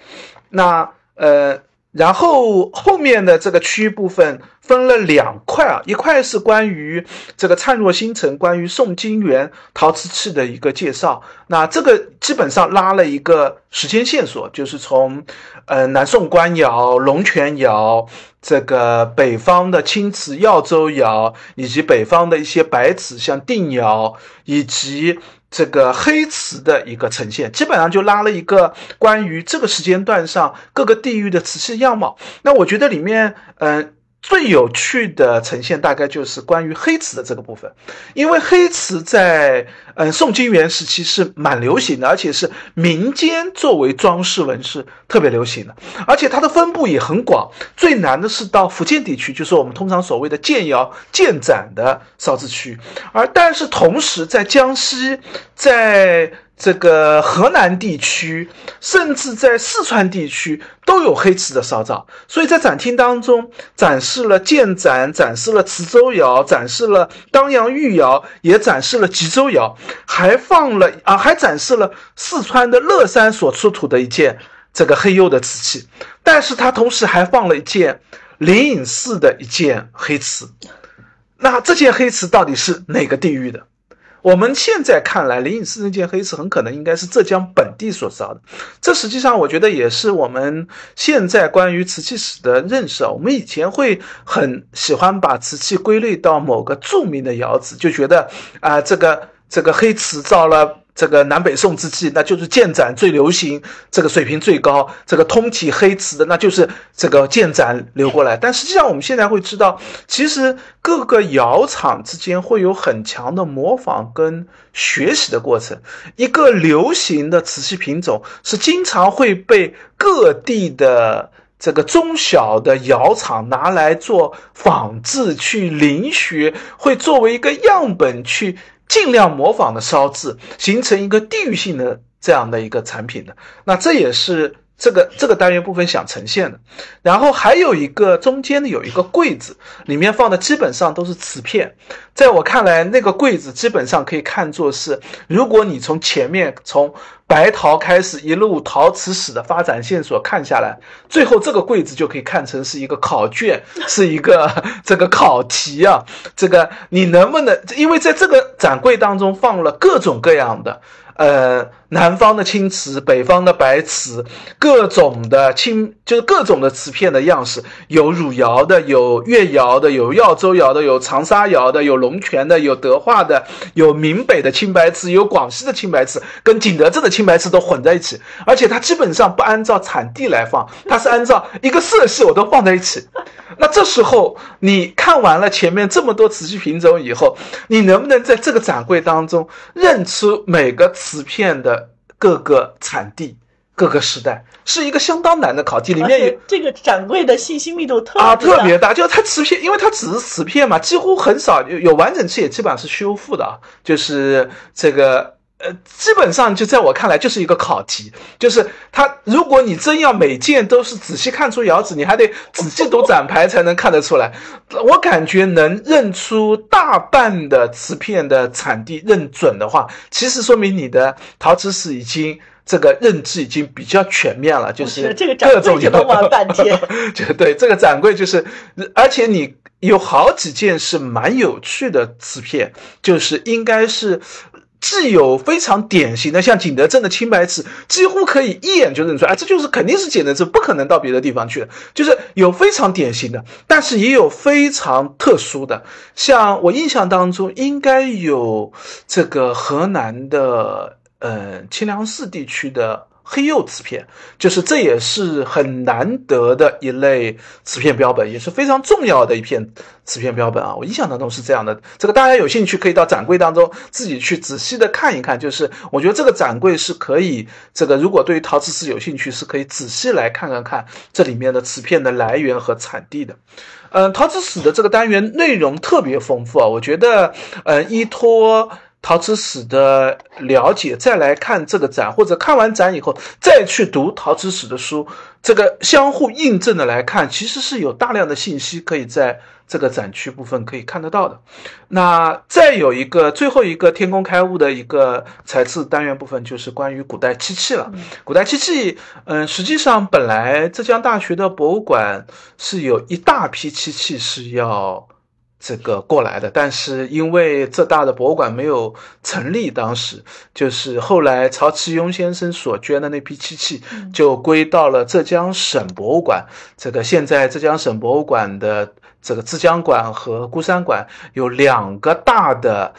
那呃。然后后面的这个区域部分分了两块啊，一块是关于这个灿若星辰，关于宋金元陶瓷器的一个介绍。那这个基本上拉了一个时间线索，就是从呃南宋官窑、龙泉窑，这个北方的青瓷耀州窑，以及北方的一些白瓷，像定窑，以及。这个黑瓷的一个呈现，基本上就拉了一个关于这个时间段上各个地域的瓷器样貌。那我觉得里面，嗯。最有趣的呈现大概就是关于黑瓷的这个部分，因为黑瓷在嗯宋金元时期是蛮流行的，而且是民间作为装饰纹饰特别流行的，而且它的分布也很广。最难的是到福建地区，就是我们通常所谓的建窑建盏的烧制区，而但是同时在江西，在。这个河南地区，甚至在四川地区都有黑瓷的烧造，所以在展厅当中展示了建盏，展示了磁州窑，展示了当阳玉窑，也展示了吉州窑，还放了啊，还展示了四川的乐山所出土的一件这个黑釉的瓷器，但是它同时还放了一件灵隐寺的一件黑瓷，那这件黑瓷到底是哪个地域的？我们现在看来，灵隐寺那件黑瓷很可能应该是浙江本地所造的。这实际上，我觉得也是我们现在关于瓷器史的认识啊。我们以前会很喜欢把瓷器归类到某个著名的窑子，就觉得啊，这个这个黑瓷造了。这个南北宋之际，那就是建盏最流行，这个水平最高，这个通体黑瓷的，那就是这个建盏流过来。但实际上，我们现在会知道，其实各个窑厂之间会有很强的模仿跟学习的过程。一个流行的瓷器品种是经常会被各地的这个中小的窑厂拿来做仿制、去临学，会作为一个样本去。尽量模仿的烧制，形成一个地域性的这样的一个产品的，那这也是这个这个单元部分想呈现的。然后还有一个中间的有一个柜子，里面放的基本上都是瓷片。在我看来，那个柜子基本上可以看作是，如果你从前面从白陶开始一路陶瓷史的发展线索看下来，最后这个柜子就可以看成是一个考卷，是一个 这个考题啊。这个你能不能？因为在这个展柜当中放了各种各样的。呃，南方的青瓷，北方的白瓷，各种的青，就是各种的瓷片的样式，有汝窑的，有越窑的，有耀州窑的，有长沙窑的，有龙泉的，有德化的，有闽北的青白瓷，有广西的青白瓷，跟景德镇的青白瓷都混在一起，而且它基本上不按照产地来放，它是按照一个色系，我都放在一起。那这时候你看完了前面这么多瓷器品种以后，你能不能在这个展柜当中认出每个瓷片的各个产地各个时代，是一个相当难的考题。里面有这个展柜的信息密度特啊特别大，就是它瓷片，因为它只是瓷片嘛，几乎很少有有完整器，也基本上是修复的，就是这个。呃，基本上就在我看来就是一个考题，就是它，如果你真要每件都是仔细看出窑址，你还得仔细读展牌才能看得出来。我感觉能认出大半的瓷片的产地认准的话，其实说明你的陶瓷史已经这个认知已经比较全面了。就是这个展柜就能玩半天，就对这个展柜就是，而且你有好几件是蛮有趣的瓷片，就是应该是。既有非常典型的，像景德镇的青白瓷，几乎可以一眼就认出来，哎这就是肯定是景德镇，不可能到别的地方去的。就是有非常典型的，但是也有非常特殊的，像我印象当中应该有这个河南的，呃，清凉寺地区的。黑釉瓷片，就是这也是很难得的一类瓷片标本，也是非常重要的一片瓷片标本啊！我印象当中是这样的。这个大家有兴趣可以到展柜当中自己去仔细的看一看。就是我觉得这个展柜是可以，这个如果对于陶瓷史有兴趣，是可以仔细来看看看这里面的瓷片的来源和产地的。嗯，陶瓷史的这个单元内容特别丰富啊！我觉得，嗯，依托。陶瓷史的了解，再来看这个展，或者看完展以后再去读陶瓷史的书，这个相互印证的来看，其实是有大量的信息可以在这个展区部分可以看得到的。那再有一个最后一个天工开物的一个材质单元部分，就是关于古代漆器了。古代漆器，嗯，实际上本来浙江大学的博物馆是有一大批漆器是要。这个过来的，但是因为浙大的博物馆没有成立，当时就是后来曹其庸先生所捐的那批漆器就归到了浙江省博物馆。这个现在浙江省博物馆的这个自江馆和孤山馆有两个大的。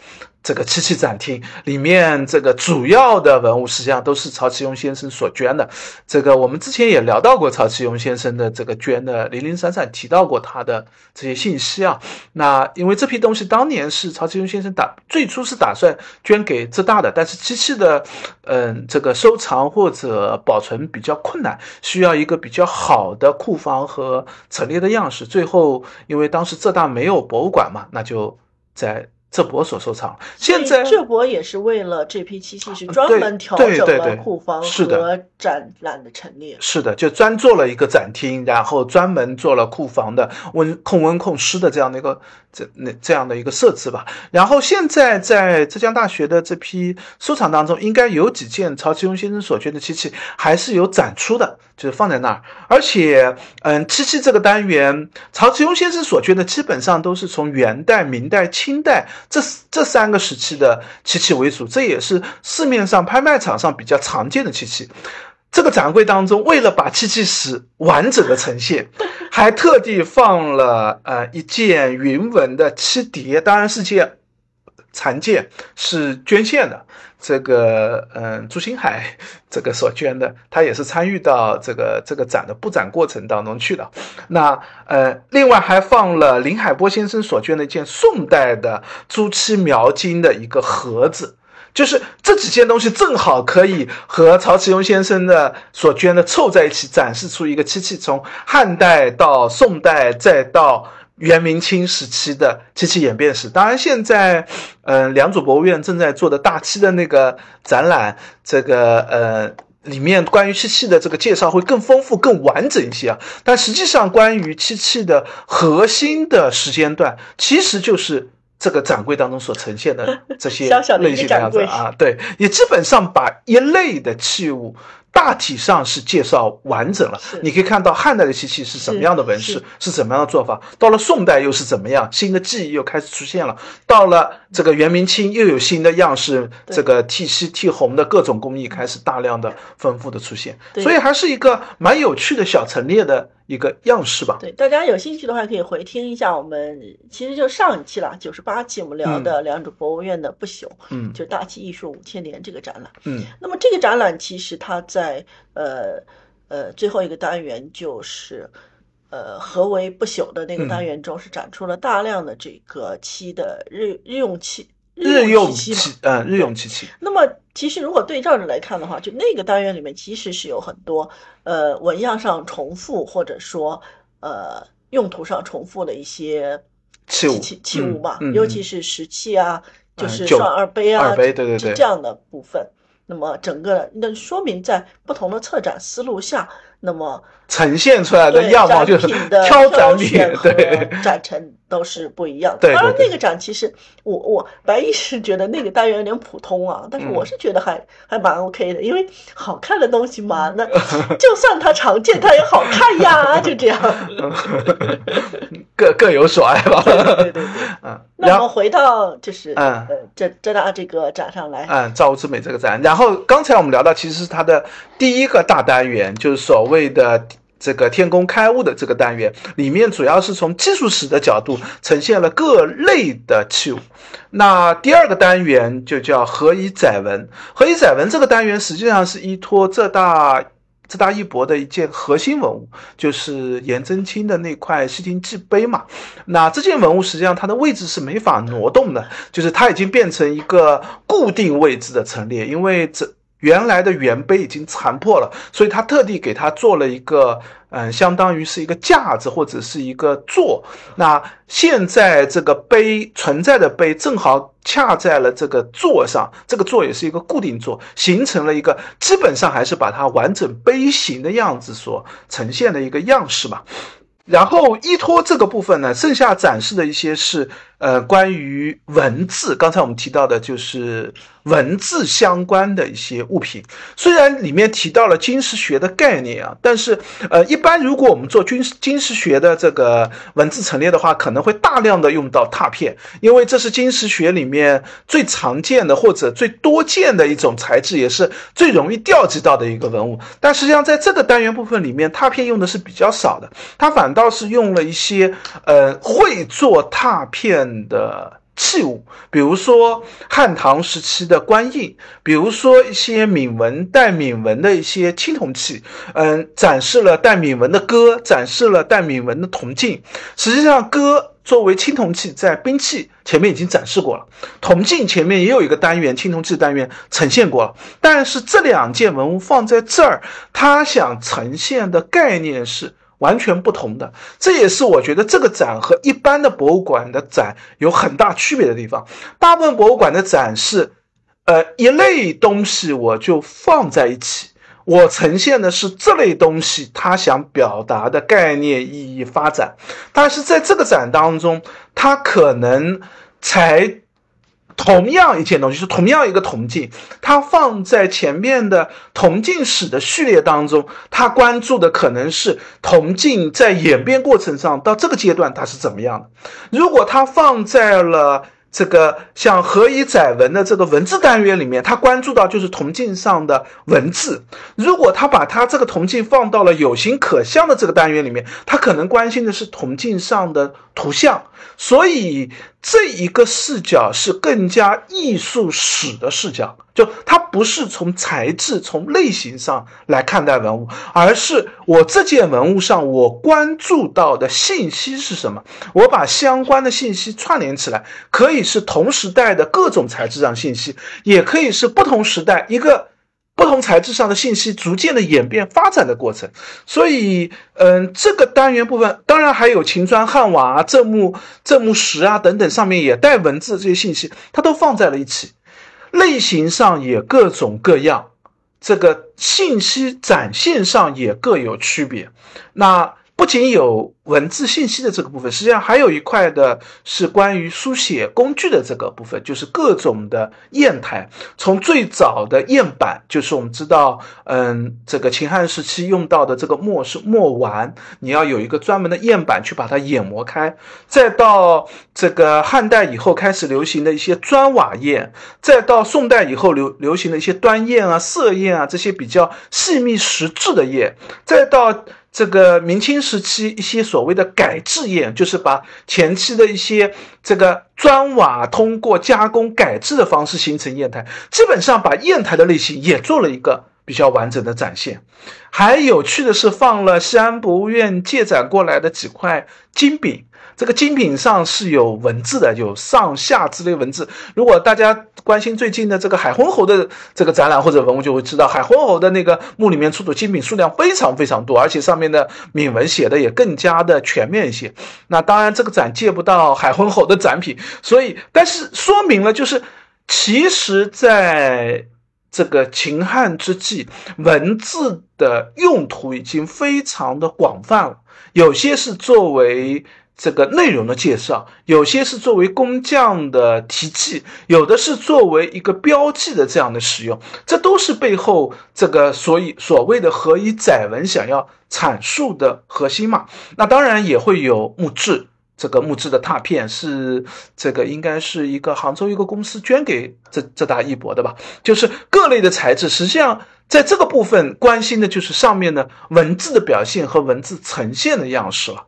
这个漆器展厅里面，这个主要的文物实际上都是曹其庸先生所捐的。这个我们之前也聊到过曹其庸先生的这个捐的零零散散提到过他的这些信息啊。那因为这批东西当年是曹其庸先生打最初是打算捐给浙大的，但是漆器的嗯这个收藏或者保存比较困难，需要一个比较好的库房和陈列的样式。最后因为当时浙大没有博物馆嘛，那就在。浙博所收藏，现在浙博也是为了这批漆器，是专门调整了库房和展览的陈列。是的，就专做了一个展厅，然后专门做了库房的温控温控湿的这样的一个这那这样的一个设置吧。然后现在在浙江大学的这批收藏当中，应该有几件曹其庸先生所捐的漆器还是有展出的，就是放在那儿。而且，嗯，漆器这个单元，曹其庸先生所捐的基本上都是从元代、明代、清代。这这三个时期的漆器为主，这也是市面上拍卖场上比较常见的漆器。这个展柜当中，为了把漆器史完整的呈现，还特地放了呃一件云纹的漆碟，当然是件残件，是捐献的。这个嗯，朱星海 这个所捐的，他也是参与到这个这个展的布展过程当中去的。那呃，另外还放了林海波先生所捐的一件宋代的朱漆描金的一个盒子，就是这几件东西正好可以和曹其庸先生的所捐的凑在一起，展示出一个漆器从汉代到宋代再到。元明清时期的漆器演变史，当然现在，嗯，良渚博物院正在做的大漆的那个展览，这个呃，里面关于漆器的这个介绍会更丰富、更完整一些啊。但实际上，关于漆器的核心的时间段，其实就是这个展柜当中所呈现的这些 类型的样子啊。对，也基本上把一类的器物。大体上是介绍完整了，你可以看到汉代的漆器是什么样的纹饰，是。怎么样的做法，到了宋代又是怎么样，新的技艺又开始出现了，到了这个元明清又有新的样式，这个剃漆剃红的各种工艺开始大量的丰富的出现，所以还是一个蛮有趣的小陈列的。一个样式吧。对，大家有兴趣的话可以回听一下我们，其实就上一期了，九十八期我们聊的良渚博物院的不朽，嗯，就大气艺术五千年这个展览，嗯，那么这个展览其实它在呃呃最后一个单元就是呃何为不朽的那个单元中是展出了大量的这个漆的日日用漆日用漆，嗯，日用漆器。那么其实如果对照着来看的话，就那个单元里面其实是有很多呃纹样上重复或者说呃用途上重复的一些器物器器物嘛，嗯嗯尤其是石器啊，就是双二杯啊，二杯对对对这这样的部分。那么整个那说明在不同的策展思路下，那么呈现出来的样貌就是挑展品选，和对，展陈都是不一样的。对当然，那个展其实我我白衣是觉得那个单元有点普通啊，但是嗯我是觉得还、还蛮 OK 的，因为好看的东西嘛，那 就算它常见，它也好看呀，就这样。各各有所爱吧。对对对对。嗯，那我们回到就是嗯呃这这大这个展上来，嗯，造物之美这个展，然后刚才我们聊到，其实是它的第一个大单元，就是所谓的这个天工开物的这个单元，里面主要是从技术史的角度呈现了各类的器物。那第二个单元就叫何以载文，何以载文这个单元实际上是依托浙大。浙大一博的一件核心文物，就是颜真卿的那块西亭记碑嘛。那这件文物实际上它的位置是没法挪动的，就是它已经变成一个固定位置的陈列，因为这原来的原碑已经残破了，所以他特地给它做了一个，嗯，相当于是一个架子或者是一个座。那现在这个碑存在的碑正好恰在了这个座上，这个座也是一个固定座，形成了一个基本上还是把它完整碑形的样子所呈现的一个样式吧。然后依托这个部分呢，剩下展示的一些是呃关于文字，刚才我们提到的就是文字相关的一些物品。虽然里面提到了金石学的概念啊，但是呃一般如果我们做金金石学的这个文字陈列的话，可能会大量的用到拓片，因为这是金石学里面最常见的或者最多见的一种材质，也是最容易调集到的一个文物。但实际上在这个单元部分里面，拓片用的是比较少的，它反倒是用了一些呃会做拓片的器物，比如说汉唐时期的官印，比如说一些铭文带铭文的一些青铜器，嗯，展示了带铭文的戈，展示了带铭文的铜镜。实际上，戈作为青铜器，在兵器前面已经展示过了，铜镜前面也有一个单元青铜器单元呈现过了。但是这两件文物放在这儿，它想呈现的概念是。完全不同的，这也是我觉得这个展和一般的博物馆的展有很大区别的地方。大部分博物馆的展是，呃，一类东西我就放在一起，我呈现的是这类东西它想表达的概念、意义、发展。但是在这个展当中，它可能才。同样一件东西，是同样一个铜镜，它放在前面的铜镜史的序列当中，它关注的可能是铜镜在演变过程上到这个阶段它是怎么样的。如果它放在了这个像何以载文的这个文字单元里面，他关注到就是铜镜上的文字。如果他把他这个铜镜放到了有形可象的这个单元里面，他可能关心的是铜镜上的图像。所以这一个视角是更加艺术史的视角，就他不是从材质、从类型上来看待文物，而是我这件文物上我关注到的信息是什么，我把相关的信息串联起来，可以是同时代的各种材质上信息，也可以是不同时代一个。不同材质上的信息逐渐的演变发展的过程，所以，嗯，这个单元部分当然还有秦砖汉瓦啊、正木正木石啊等等，上面也带文字这些信息，它都放在了一起，类型上也各种各样，这个信息展现上也各有区别。那不仅有文字信息的这个部分，实际上还有一块的是关于书写工具的这个部分，就是各种的砚台。从最早的砚板，就是我们知道，嗯，这个秦汉时期用到的这个墨是墨丸，你要有一个专门的砚板去把它研磨开。再到这个汉代以后开始流行的一些砖瓦砚，再到宋代以后流流行的一些端砚啊、色砚啊这些比较细密实质的砚，再到。这个明清时期一些所谓的改制砚，就是把前期的一些这个砖瓦通过加工改制的方式形成砚台，基本上把砚台的类型也做了一个比较完整的展现。还有趣的是，放了西安博物院借展过来的几块金饼，这个精品上是有文字的，有上下之类文字。如果大家关心最近的这个海昏侯的这个展览或者文物，就会知道海昏侯的那个墓里面出土精品数量非常非常多，而且上面的铭文写的也更加的全面一些。那当然，这个展借不到海昏侯的展品，所以但是说明了就是，其实在。这个秦汉之际，文字的用途已经非常的广泛了。有些是作为这个内容的介绍，有些是作为工匠的题记，有的是作为一个标记的这样的使用。这都是背后这个所以所谓的何以载文想要阐述的核心嘛。那当然也会有木质。这个木质的拓片是这个应该是一个杭州一个公司捐给浙浙大一博的吧？就是各类的材质，实际上在这个部分关心的就是上面的文字的表现和文字呈现的样式了。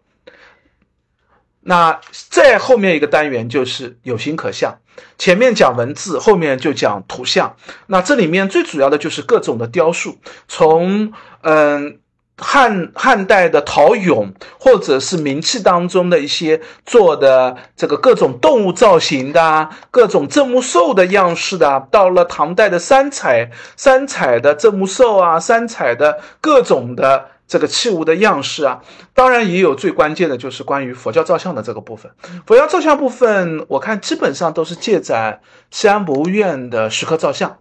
那在后面一个单元就是有形可象，前面讲文字，后面就讲图像。那这里面最主要的就是各种的雕塑，从嗯。汉汉代的陶俑，或者是名器当中的一些做的这个各种动物造型的、各种镇墓兽的样式的，到了唐代的三彩三彩的镇墓兽啊，三彩的各种的这个器物的样式啊，当然也有最关键的就是关于佛教造像的这个部分。佛教造像部分，我看基本上都是借展西安博物院的石刻造像。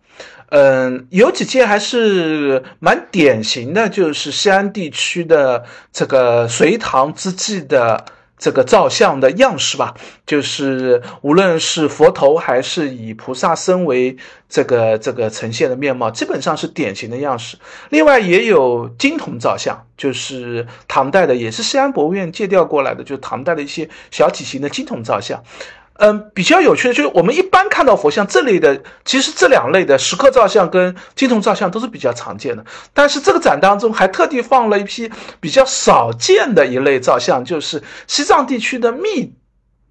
嗯，有几件还是蛮典型的，就是西安地区的这个隋唐之际的这个造像的样式吧。就是无论是佛头还是以菩萨身为这个这个呈现的面貌，基本上是典型的样式。另外也有金铜造像，就是唐代的，也是西安博物院借调过来的，就是唐代的一些小体型的金铜造像。嗯，比较有趣的就是我们一般看到佛像这类的，其实这两类的石刻造像跟金铜造像都是比较常见的。但是这个展当中还特地放了一批比较少见的一类造像，就是西藏地区的密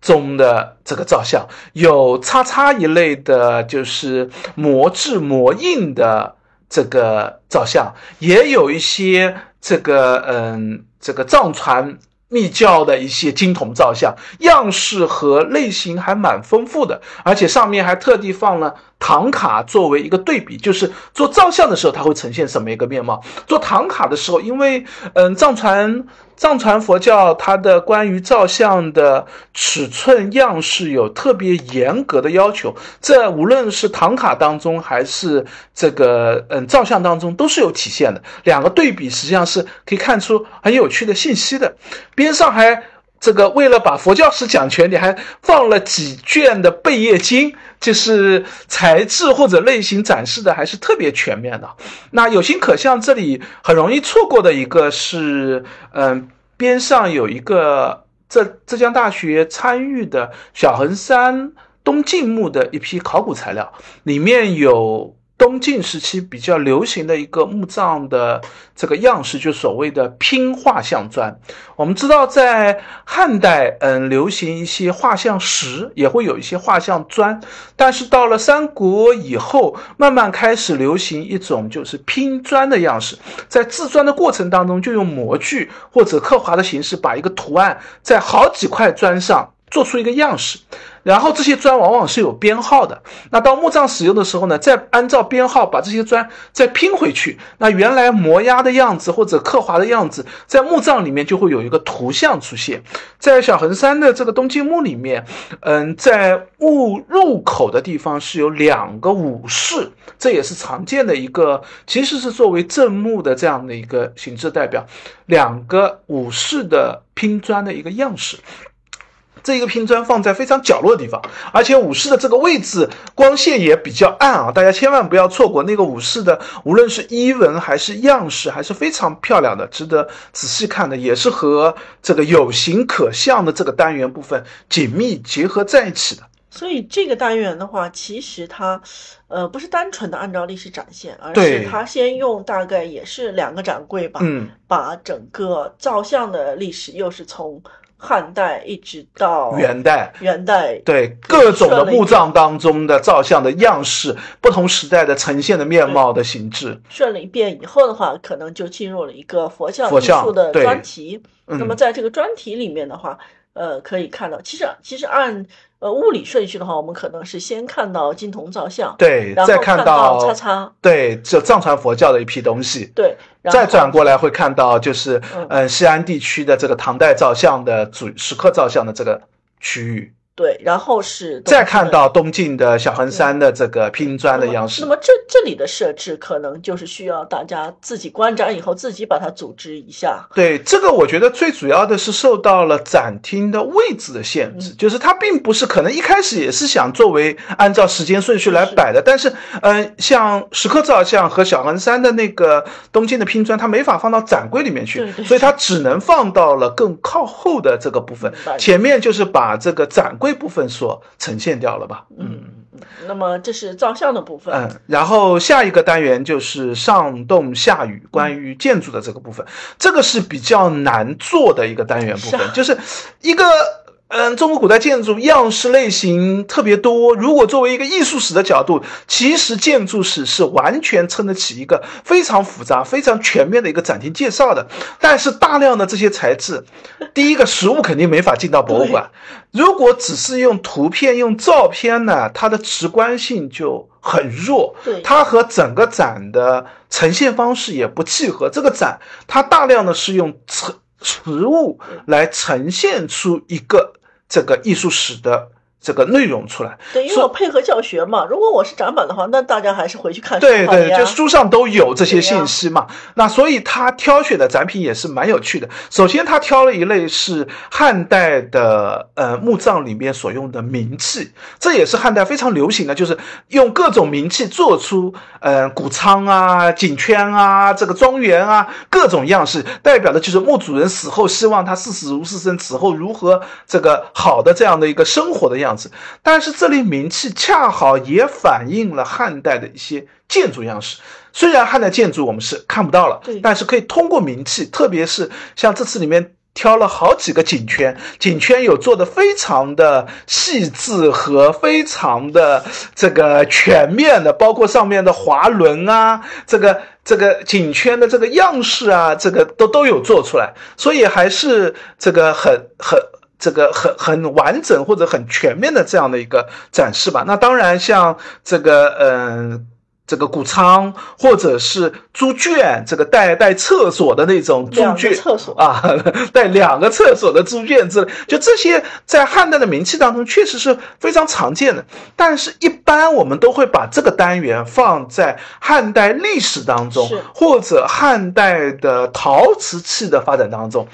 宗的这个造像，有叉叉一类的，就是磨制磨印的这个造像，也有一些这个嗯，这个藏传。密教的一些金铜造像，样式和类型还蛮丰富的，而且上面还特地放了。唐卡作为一个对比，就是做造像的时候，它会呈现什么一个面貌？做唐卡的时候，因为嗯，藏传藏传佛教它的关于照相的尺寸样式有特别严格的要求，这无论是唐卡当中还是这个嗯照相当中都是有体现的。两个对比实际上是可以看出很有趣的信息的，边上还。这个为了把佛教史讲全，你还放了几卷的贝叶经，就是材质或者类型展示的还是特别全面的。那有形可象这里很容易错过的一个是，嗯，边上有一个浙浙江大学参与的小衡山东晋墓的一批考古材料，里面有。东晋时期比较流行的一个墓葬的这个样式，就所谓的拼画像砖。我们知道，在汉代，嗯，流行一些画像石，也会有一些画像砖。但是到了三国以后，慢慢开始流行一种就是拼砖的样式，在制砖的过程当中，就用模具或者刻划的形式，把一个图案在好几块砖上做出一个样式。然后这些砖往往是有编号的，那到墓葬使用的时候呢，再按照编号把这些砖再拼回去，那原来模压的样子或者刻划的样子，在墓葬里面就会有一个图像出现。在小衡山的这个东晋墓里面，嗯，在墓入口的地方是有两个武士，这也是常见的一个，其实是作为正墓的这样的一个形制代表，两个武士的拼砖的一个样式。这一个拼砖放在非常角落的地方，而且武士的这个位置光线也比较暗啊，大家千万不要错过那个武士的，无论是衣纹还是样式，还是非常漂亮的，值得仔细看的，也是和这个有形可象的这个单元部分紧密结合在一起的。所以这个单元的话，其实它，呃，不是单纯的按照历史展现，而是它先用大概也是两个展柜吧，嗯，把整个造像的历史又是从。汉代一直到元代，元代对各种的墓葬当中的造像的样式，不同时代的呈现的面貌的形制，顺了一遍以后的话，可能就进入了一个佛教艺术的专题。那么在这个专题里面的话，呃，可以看到，其实其实按呃物理顺序的话，我们可能是先看到金铜造像，对，然后再看到叉叉，对，就藏传佛教的一批东西，对，再转过来会看到就是嗯西安地区的这个唐代造像的主石刻造像的这个区域。对，然后是再看到东晋的小衡山的这个拼砖的样式。那么这这里的设置可能就是需要大家自己观展以后自己把它组织一下。对，这个我觉得最主要的是受到了展厅的位置的限制，就是它并不是可能一开始也是想作为按照时间顺序来摆的，但是嗯，像石刻造像和小衡山的那个东晋的拼砖，它没法放到展柜里面去，所以它只能放到了更靠后的这个部分。前面就是把这个展柜。部分所呈现掉了吧？嗯，那么这是照相的部分。嗯，然后下一个单元就是上动下雨，关于建筑的这个部分，这个是比较难做的一个单元部分，就是一个。嗯，中国古代建筑样式类型特别多。如果作为一个艺术史的角度，其实建筑史是完全撑得起一个非常复杂、非常全面的一个展厅介绍的。但是大量的这些材质，第一个实物肯定没法进到博物馆。如果只是用图片、用照片呢，它的直观性就很弱。对，它和整个展的呈现方式也不契合。这个展它大量的是用实实物来呈现出一个。这个艺术史的。这个内容出来，对，因为我配合教学嘛。如果我是展板的话，那大家还是回去看书对对，就书上都有这些信息嘛。那所以他挑选的展品也是蛮有趣的。首先，他挑了一类是汉代的呃墓葬里面所用的名器，这也是汉代非常流行的，就是用各种名器做出呃谷仓啊、井圈啊、这个庄园啊各种样式，代表的就是墓主人死后希望他视死如是生，死后如何这个好的这样的一个生活的样。但是这类名器恰好也反映了汉代的一些建筑样式。虽然汉代建筑我们是看不到了，但是可以通过名器，特别是像这次里面挑了好几个景圈，景圈有做的非常的细致和非常的这个全面的，包括上面的滑轮啊，这个这个景圈的这个样式啊，这个都都有做出来，所以还是这个很很。这个很很完整或者很全面的这样的一个展示吧。那当然，像这个嗯，这个谷仓或者是猪圈，这个带带厕所的那种猪圈，厕所啊，带两个厕所的猪圈之类，就这些在汉代的名器当中确实是非常常见的。但是，一般我们都会把这个单元放在汉代历史当中，或者汉代的陶瓷器的发展当中。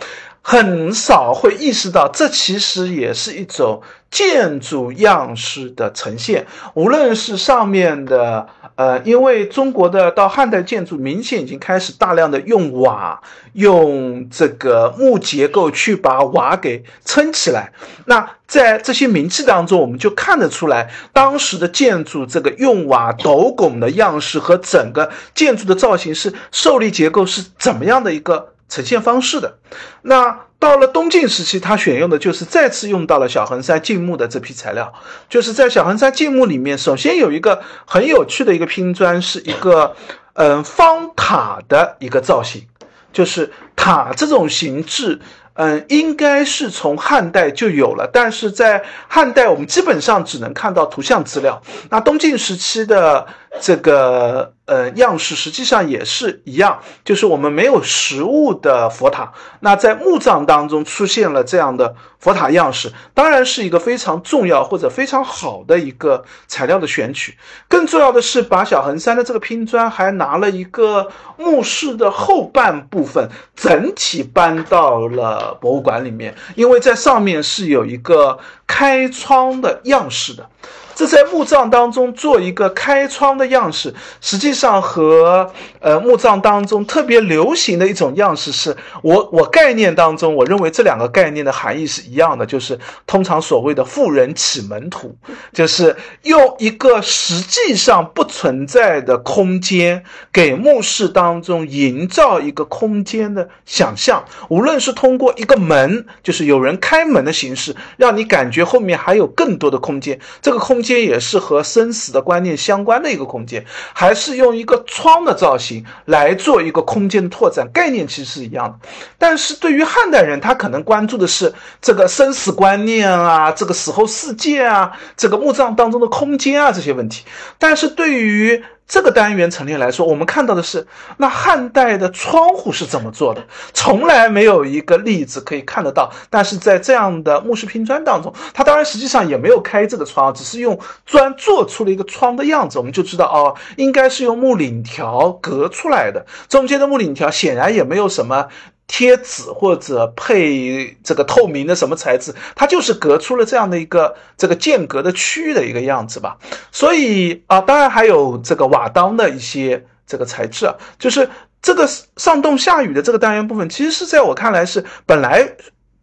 很少会意识到，这其实也是一种建筑样式的呈现。无论是上面的，呃，因为中国的到汉代建筑明显已经开始大量的用瓦，用这个木结构去把瓦给撑起来。那在这些名器当中，我们就看得出来，当时的建筑这个用瓦斗拱的样式和整个建筑的造型是受力结构是怎么样的一个。呈现方式的，那到了东晋时期，他选用的就是再次用到了小衡山晋墓的这批材料，就是在小衡山晋墓里面，首先有一个很有趣的一个拼砖，是一个嗯方塔的一个造型，就是塔这种形制。嗯，应该是从汉代就有了，但是在汉代我们基本上只能看到图像资料。那东晋时期的这个呃样式实际上也是一样，就是我们没有实物的佛塔。那在墓葬当中出现了这样的佛塔样式，当然是一个非常重要或者非常好的一个材料的选取。更重要的是，把小衡山的这个拼砖还拿了一个墓室的后半部分整体搬到了。博物馆里面，因为在上面是有一个开窗的样式的。这在墓葬当中做一个开窗的样式，实际上和呃墓葬当中特别流行的一种样式是，我我概念当中，我认为这两个概念的含义是一样的，就是通常所谓的富人启门图，就是用一个实际上不存在的空间，给墓室当中营造一个空间的想象，无论是通过一个门，就是有人开门的形式，让你感觉后面还有更多的空间，这个空。间也是和生死的观念相关的一个空间，还是用一个窗的造型来做一个空间的拓展，概念其实是一样的。但是对于汉代人，他可能关注的是这个生死观念啊，这个死后世界啊，这个墓葬当中的空间啊这些问题。但是对于这个单元陈列来说，我们看到的是那汉代的窗户是怎么做的，从来没有一个例子可以看得到。但是在这样的木石拼砖当中，它当然实际上也没有开这个窗，只是用砖做出了一个窗的样子，我们就知道哦，应该是用木檩条隔出来的。中间的木檩条显然也没有什么。贴纸或者配这个透明的什么材质，它就是隔出了这样的一个这个间隔的区域的一个样子吧。所以啊，当然还有这个瓦当的一些这个材质啊，就是这个上洞下雨的这个单元部分，其实是在我看来是本来。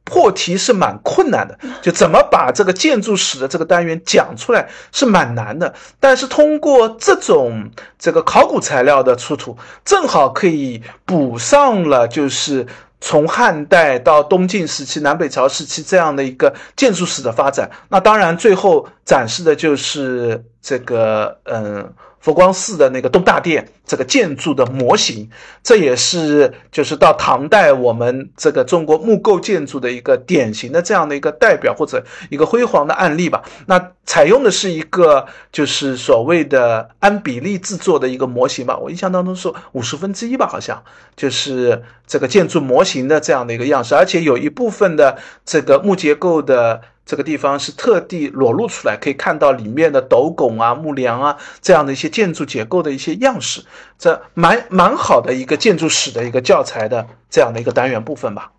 破题是蛮困难的，就怎么把这个建筑史的这个单元讲出来是蛮难的。但是通过这种这个考古材料的出土，正好可以补上了，就是从汉代到东晋时期、南北朝时期这样的一个建筑史的发展。那当然，最后展示的就是这个嗯。佛光寺的那个东大殿这个建筑的模型，这也是就是到唐代我们这个中国木构建筑的一个典型的这样的一个代表或者一个辉煌的案例吧。那采用的是一个就是所谓的按比例制作的一个模型吧，我印象当中是五十分之一吧，好像就是这个建筑模型的这样的一个样式，而且有一部分的这个木结构的。这个地方是特地裸露出来，可以看到里面的斗拱啊、木梁啊这样的一些建筑结构的一些样式，这蛮蛮好的一个建筑史的一个教材的这样的一个单元部分吧。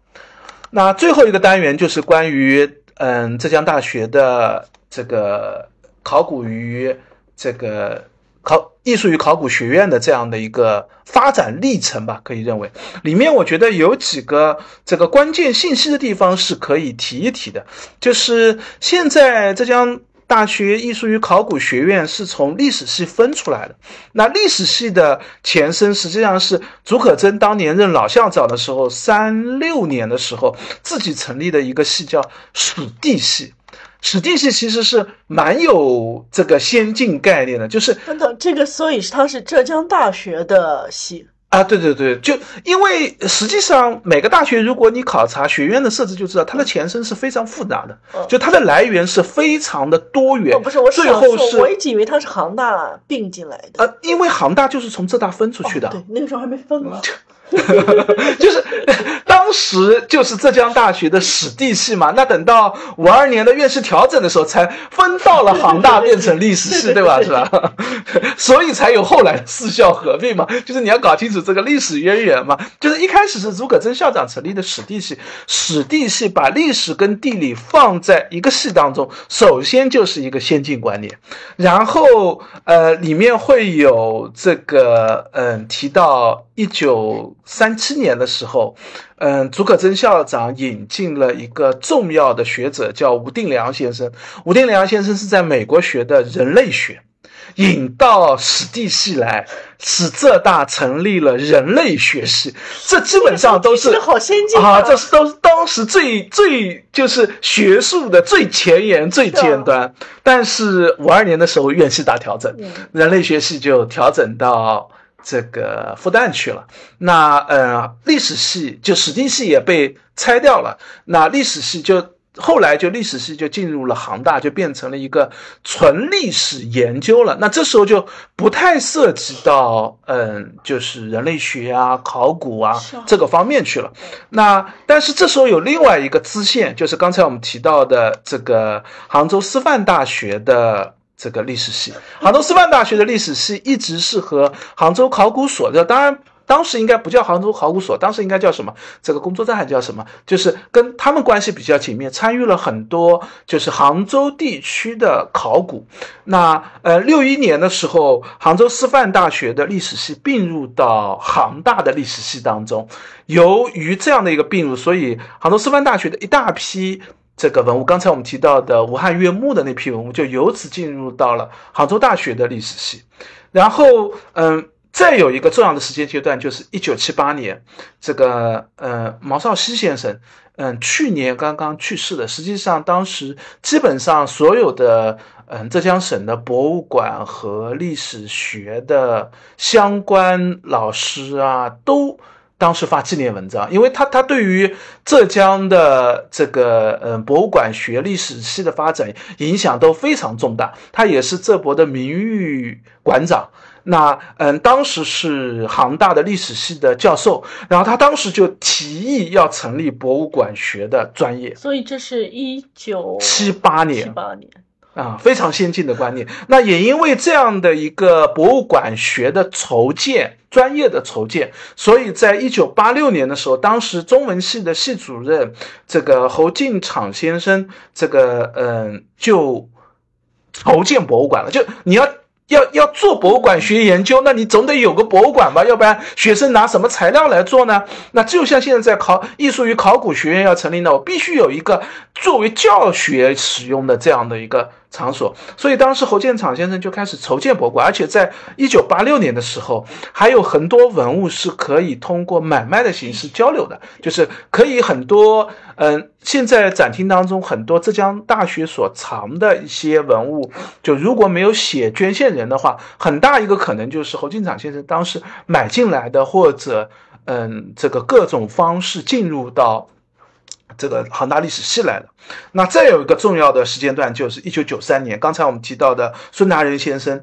那最后一个单元就是关于嗯浙江大学的这个考古与这个。考艺术与考古学院的这样的一个发展历程吧，可以认为里面我觉得有几个这个关键信息的地方是可以提一提的，就是现在浙江大学艺术与考古学院是从历史系分出来的，那历史系的前身实际上是竺可桢当年任老校长的时候，三六年的时候自己成立的一个系叫史地系。史地系其实是蛮有这个先进概念的，就是等等，这个所以它是浙江大学的系啊，对对对，就因为实际上每个大学，如果你考察学院的设置，就知道它的前身是非常复杂的，就它的来源是非常的多元。不是我最后是，我一直以为它是杭大并进来的。啊，因为杭大就是从浙大分出去的，对，那个时候还没分嘛。就是当时就是浙江大学的史地系嘛，那等到五二年的院士调整的时候，才分到了杭大变成历史系，对吧？是吧？所以才有后来四校合并嘛。就是你要搞清楚这个历史渊源嘛。就是一开始是竺可桢校长成立的史地系，史地系把历史跟地理放在一个系当中，首先就是一个先进观念，然后呃里面会有这个嗯提到。一九三七年的时候，嗯，竺可桢校长引进了一个重要的学者，叫吴定良先生。吴定良先生是在美国学的人类学，引到史地系来，使浙大成立了人类学系。这基本上都是好先进啊！这是都是当时最最就是学术的最前沿、最尖端。但是五二年的时候，院系大调整，人类学系就调整到。这个复旦去了，那呃，历史系就史地系也被拆掉了，那历史系就后来就历史系就进入了杭大，就变成了一个纯历史研究了。那这时候就不太涉及到嗯，就是人类学啊、考古啊这个方面去了。那但是这时候有另外一个支线，就是刚才我们提到的这个杭州师范大学的。这个历史系，杭州师范大学的历史系一直是和杭州考古所的，当然当时应该不叫杭州考古所，当时应该叫什么？这个工作站还叫什么？就是跟他们关系比较紧密，参与了很多就是杭州地区的考古。那呃，六一年的时候，杭州师范大学的历史系并入到杭大的历史系当中。由于这样的一个并入，所以杭州师范大学的一大批。这个文物，刚才我们提到的武汉岳墓的那批文物，就由此进入到了杭州大学的历史系。然后，嗯，再有一个重要的时间阶段，就是一九七八年，这个呃毛少熙先生，嗯，去年刚刚去世的。实际上，当时基本上所有的嗯浙江省的博物馆和历史学的相关老师啊，都当时发纪念文章，因为他他对于浙江的这个嗯博物馆学历史系的发展影响都非常重大。他也是浙博的名誉馆长。那嗯，当时是杭大的历史系的教授，然后他当时就提议要成立博物馆学的专业，所以这是一九七八年，七八年啊，非常先进的观念。那也因为这样的一个博物馆学的筹建，专业的筹建，所以在一九八六年的时候，当时中文系的系主任这个侯进场先生，这个嗯，就筹建博物馆了，就你要。要要做博物馆学研究，那你总得有个博物馆吧，要不然学生拿什么材料来做呢？那就像现在在考艺术与考古学院要成立呢，我必须有一个作为教学使用的这样的一个。场所，所以当时侯建厂先生就开始筹建博物馆，而且在一九八六年的时候，还有很多文物是可以通过买卖的形式交流的，就是可以很多，嗯，现在展厅当中很多浙江大学所藏的一些文物，就如果没有写捐献人的话，很大一个可能就是侯建厂先生当时买进来的，或者，嗯，这个各种方式进入到。这个杭大历史系来的，那再有一个重要的时间段就是一九九三年，刚才我们提到的孙达仁先生，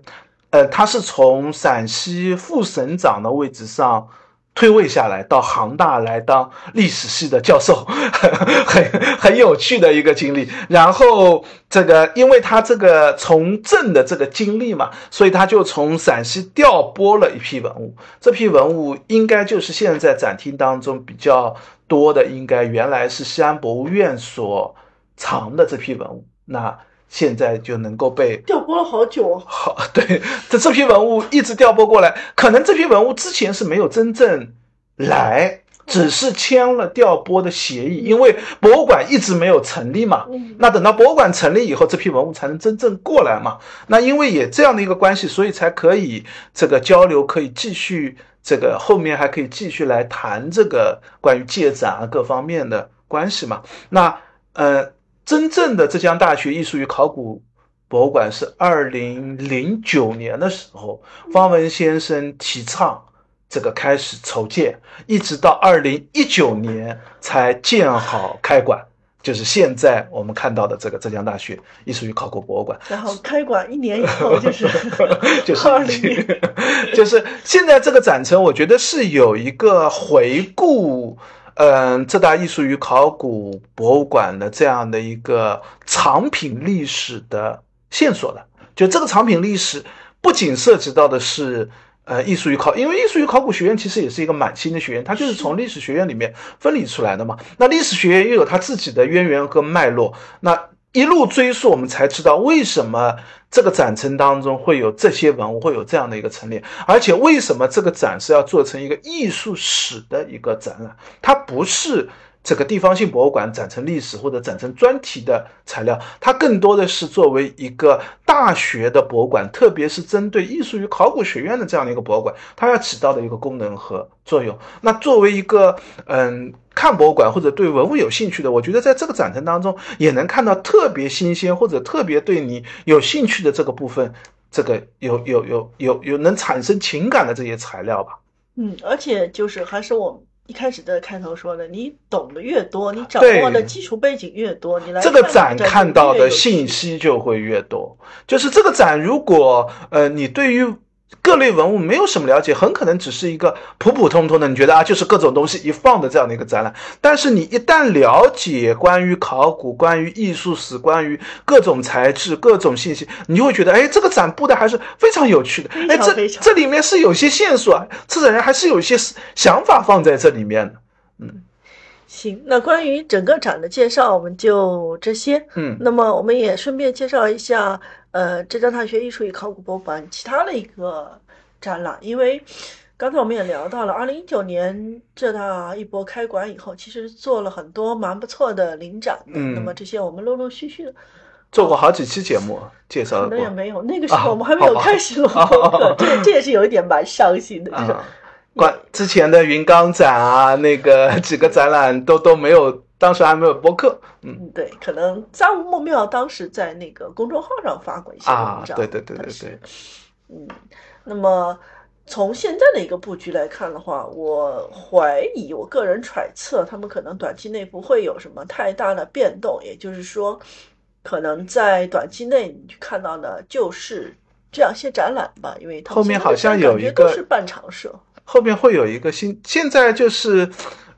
呃，他是从陕西副省长的位置上退位下来，到杭大来当历史系的教授，很很有趣的一个经历。然后这个，因为他这个从政的这个经历嘛，所以他就从陕西调拨了一批文物，这批文物应该就是现在展厅当中比较。多的应该原来是西安博物院所藏的这批文物，那现在就能够被调拨了好久啊。好，对，这这批文物一直调拨过来，可能这批文物之前是没有真正来，只是签了调拨的协议，因为博物馆一直没有成立嘛。那等到博物馆成立以后，这批文物才能真正过来嘛。那因为也这样的一个关系，所以才可以这个交流可以继续。这个后面还可以继续来谈这个关于借展啊各方面的关系嘛？那呃，真正的浙江大学艺术与考古博物馆是二零零九年的时候，方文先生提倡这个开始筹建，一直到二零一九年才建好开馆。就是现在我们看到的这个浙江大学艺术与考古博物馆，然后开馆一年以后就是 就是二零，就是现在这个展陈，我觉得是有一个回顾，嗯，浙大艺术与考古博物馆的这样的一个藏品历史的线索的。就这个藏品历史，不仅涉及到的是。呃，艺术与考，因为艺术与考古学院其实也是一个满新的学院，它就是从历史学院里面分离出来的嘛。那历史学院又有它自己的渊源和脉络，那一路追溯，我们才知道为什么这个展陈当中会有这些文物，会有这样的一个陈列，而且为什么这个展是要做成一个艺术史的一个展览，它不是。这个地方性博物馆展成历史或者展成专题的材料，它更多的是作为一个大学的博物馆，特别是针对艺术与考古学院的这样的一个博物馆，它要起到的一个功能和作用。那作为一个嗯看博物馆或者对文物有兴趣的，我觉得在这个展陈当中也能看到特别新鲜或者特别对你有兴趣的这个部分，这个有有有有有能产生情感的这些材料吧。嗯，而且就是还是我。一开始的开头说的，你懂得越多，你掌握的基础背景越多，你来这个展看到的信息就会越多。就是这个展，如果呃你对于。各类文物没有什么了解，很可能只是一个普普通通的，你觉得啊，就是各种东西一放的这样的一个展览。但是你一旦了解关于考古、关于艺术史、关于各种材质、各种信息，你就会觉得，哎，这个展布的还是非常有趣的。哎，这这里面是有些线索啊，策展人还是有一些想法放在这里面的。嗯，行，那关于整个展的介绍，我们就这些。嗯，那么我们也顺便介绍一下。呃，浙江大学艺术与考古博物馆其他的一个展览，因为刚才我们也聊到了，二零一九年浙大一博开馆以后，其实做了很多蛮不错的临展。嗯，那么这些我们陆陆续续的做过好几期节目介绍过。可能也没有，那个时候我们还没有开始录 播客，这这也是有一点蛮伤心的。就是关之前的云冈展啊，那个 几个展览都都没有，当时还没有播客。嗯，对，可能藏无梦庙当时在那个公众号上发过一些文章。对对对对对。嗯，那么。从现在的一个布局来看的话，我怀疑，我个人揣测，他们可能短期内不会有什么太大的变动。也就是说，可能在短期内你去看到的就是这样些展览吧，因为后面好像有一个是半长设，后面会有一个新。现在就是，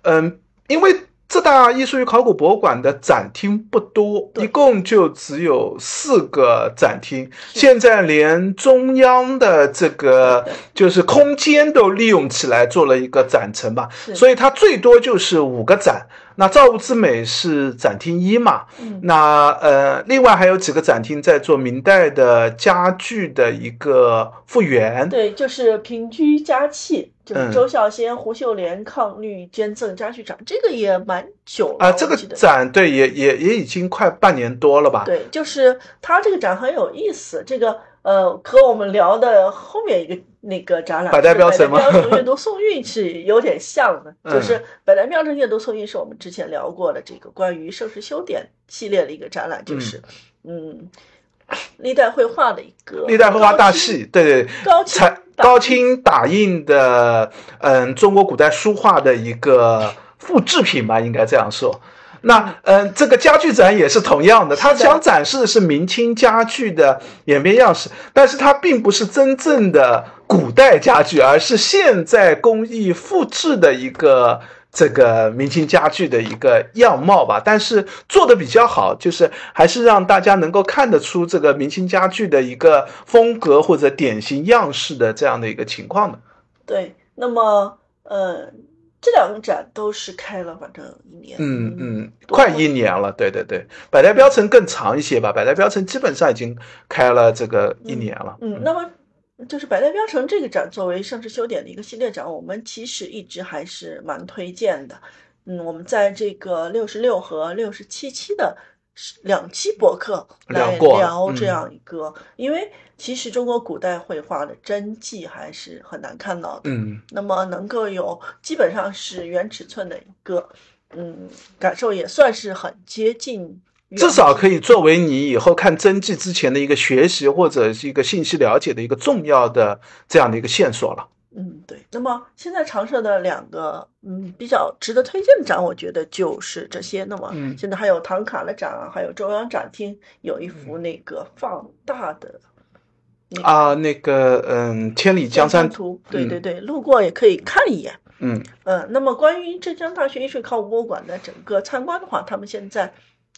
嗯，因为。浙大艺术与考古博物馆的展厅不多，一共就只有四个展厅。现在连中央的这个就是空间都利用起来做了一个展陈吧，所以它最多就是五个展。那造物之美是展厅一嘛？那呃，另外还有几个展厅在做明代的家具的一个复原。对，就是平居家器。就是周孝先、胡秀莲抗绿捐赠家具展，这个也蛮久了啊。这个展对，也也也已经快半年多了吧？对，就是它这个展很有意思。这个呃，和我们聊的后面一个那个展览《百代标准》阅读 宋韵是有点像的。就是《百代标准阅读宋韵》是我们之前聊过的这个关于盛世修典系列的一个展览，就是嗯。历代绘画的一个历代绘画大系，对对，高清高清打印的，嗯，中国古代书画的一个复制品吧，应该这样说。那嗯，这个家具展也是同样的，它想展示的是明清家具的演变样式，但是它并不是真正的古代家具，而是现在工艺复制的一个。这个明清家具的一个样貌吧，但是做的比较好，就是还是让大家能够看得出这个明清家具的一个风格或者典型样式的这样的一个情况的。对，那么呃，这两个展都是开了反正一年，嗯嗯，快一年了。对对对，百代标城更长一些吧，百代标城基本上已经开了这个一年了。嗯，那么。就是百代标城这个展作为盛世修典的一个系列展，我们其实一直还是蛮推荐的。嗯，我们在这个六十六和六十七期的两期博客来聊这样一个，因为其实中国古代绘画的真迹还是很难看到的。嗯，那么能够有基本上是原尺寸的一个，嗯，感受也算是很接近。至少可以作为你以后看真迹之前的一个学习或者是一个信息了解的一个重要的这样的一个线索了。嗯，对。那么现在常设的两个嗯比较值得推荐的展，我觉得就是这些。那么现在还有唐卡的展啊，还有中央展厅有一幅那个放大的啊，那个嗯《千里江山图》。对对对，路过也可以看一眼。嗯嗯。那么关于浙江大学艺术考古博物馆的整个参观的话，他们现在。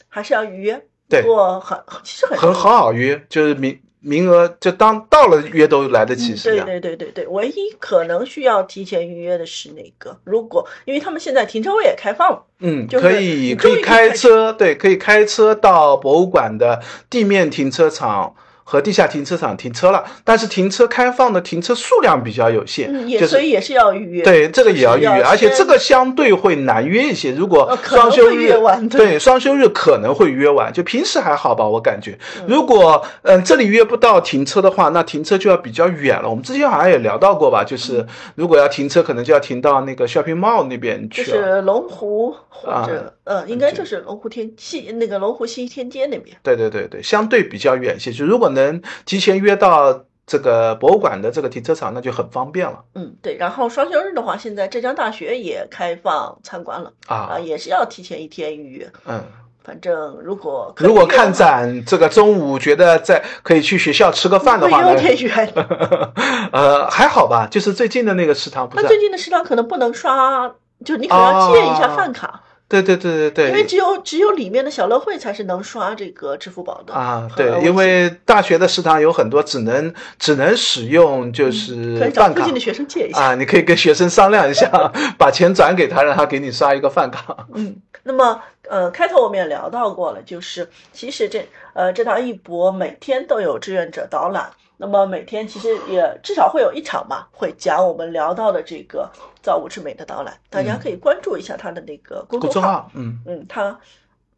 还是要预约，不过很其实很很很好约，就是名名额就当到了约都来得及，是对对对对对，唯一可能需要提前预约的是那个，如果因为他们现在停车位也开放了，嗯，可以可以开车，对，可以开车到博物馆的地面停车场。和地下停车场停车了，但是停车开放的停车数量比较有限，嗯，所以也是要预约。对，这个也要预约，而且这个相对会难约一些。如果双休日，对双休日可能会约晚，就平时还好吧，我感觉。如果嗯这里约不到停车的话，那停车就要比较远了。我们之前好像也聊到过吧，就是如果要停车，可能就要停到那个 shopping mall 那边去，就是龙湖或者嗯，应该就是龙湖天西那个龙湖西天街那边。对对对对，相对比较远些。就如果能。能提前约到这个博物馆的这个停车场，那就很方便了。嗯，对。然后双休日的话，现在浙江大学也开放参观了啊，也是要提前一天预约。嗯，反正如果如果看展，这个中午觉得在可以去学校吃个饭的话，有点远。呃，还好吧，就是最近的那个食堂。那最近的食堂可能不能刷，就你可能要借一下饭卡。对对对对对，因为只有只有里面的小乐会才是能刷这个支付宝的啊。对，因为大学的食堂有很多只能只能使用就是饭卡。附近的学生借一下啊，你可以跟学生商量一下，把钱转给他，让他给你刷一个饭卡。嗯，那么呃，开头我们也聊到过了，就是其实这呃这趟艺博每天都有志愿者导览。那么每天其实也至少会有一场吧，会讲我们聊到的这个造物之美的导览，大家可以关注一下他的那个公众号。嗯嗯，他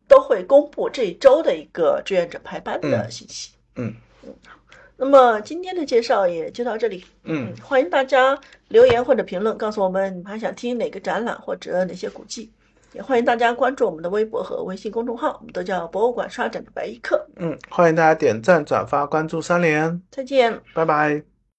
都会公布这一周的一个志愿者排班的信息。嗯嗯，那么今天的介绍也就到这里。嗯，欢迎大家留言或者评论，告诉我们还想听哪个展览或者哪些古迹。也欢迎大家关注我们的微博和微信公众号，我们都叫博物馆刷展的白衣客。嗯，欢迎大家点赞、转发、关注三连。再见，拜拜。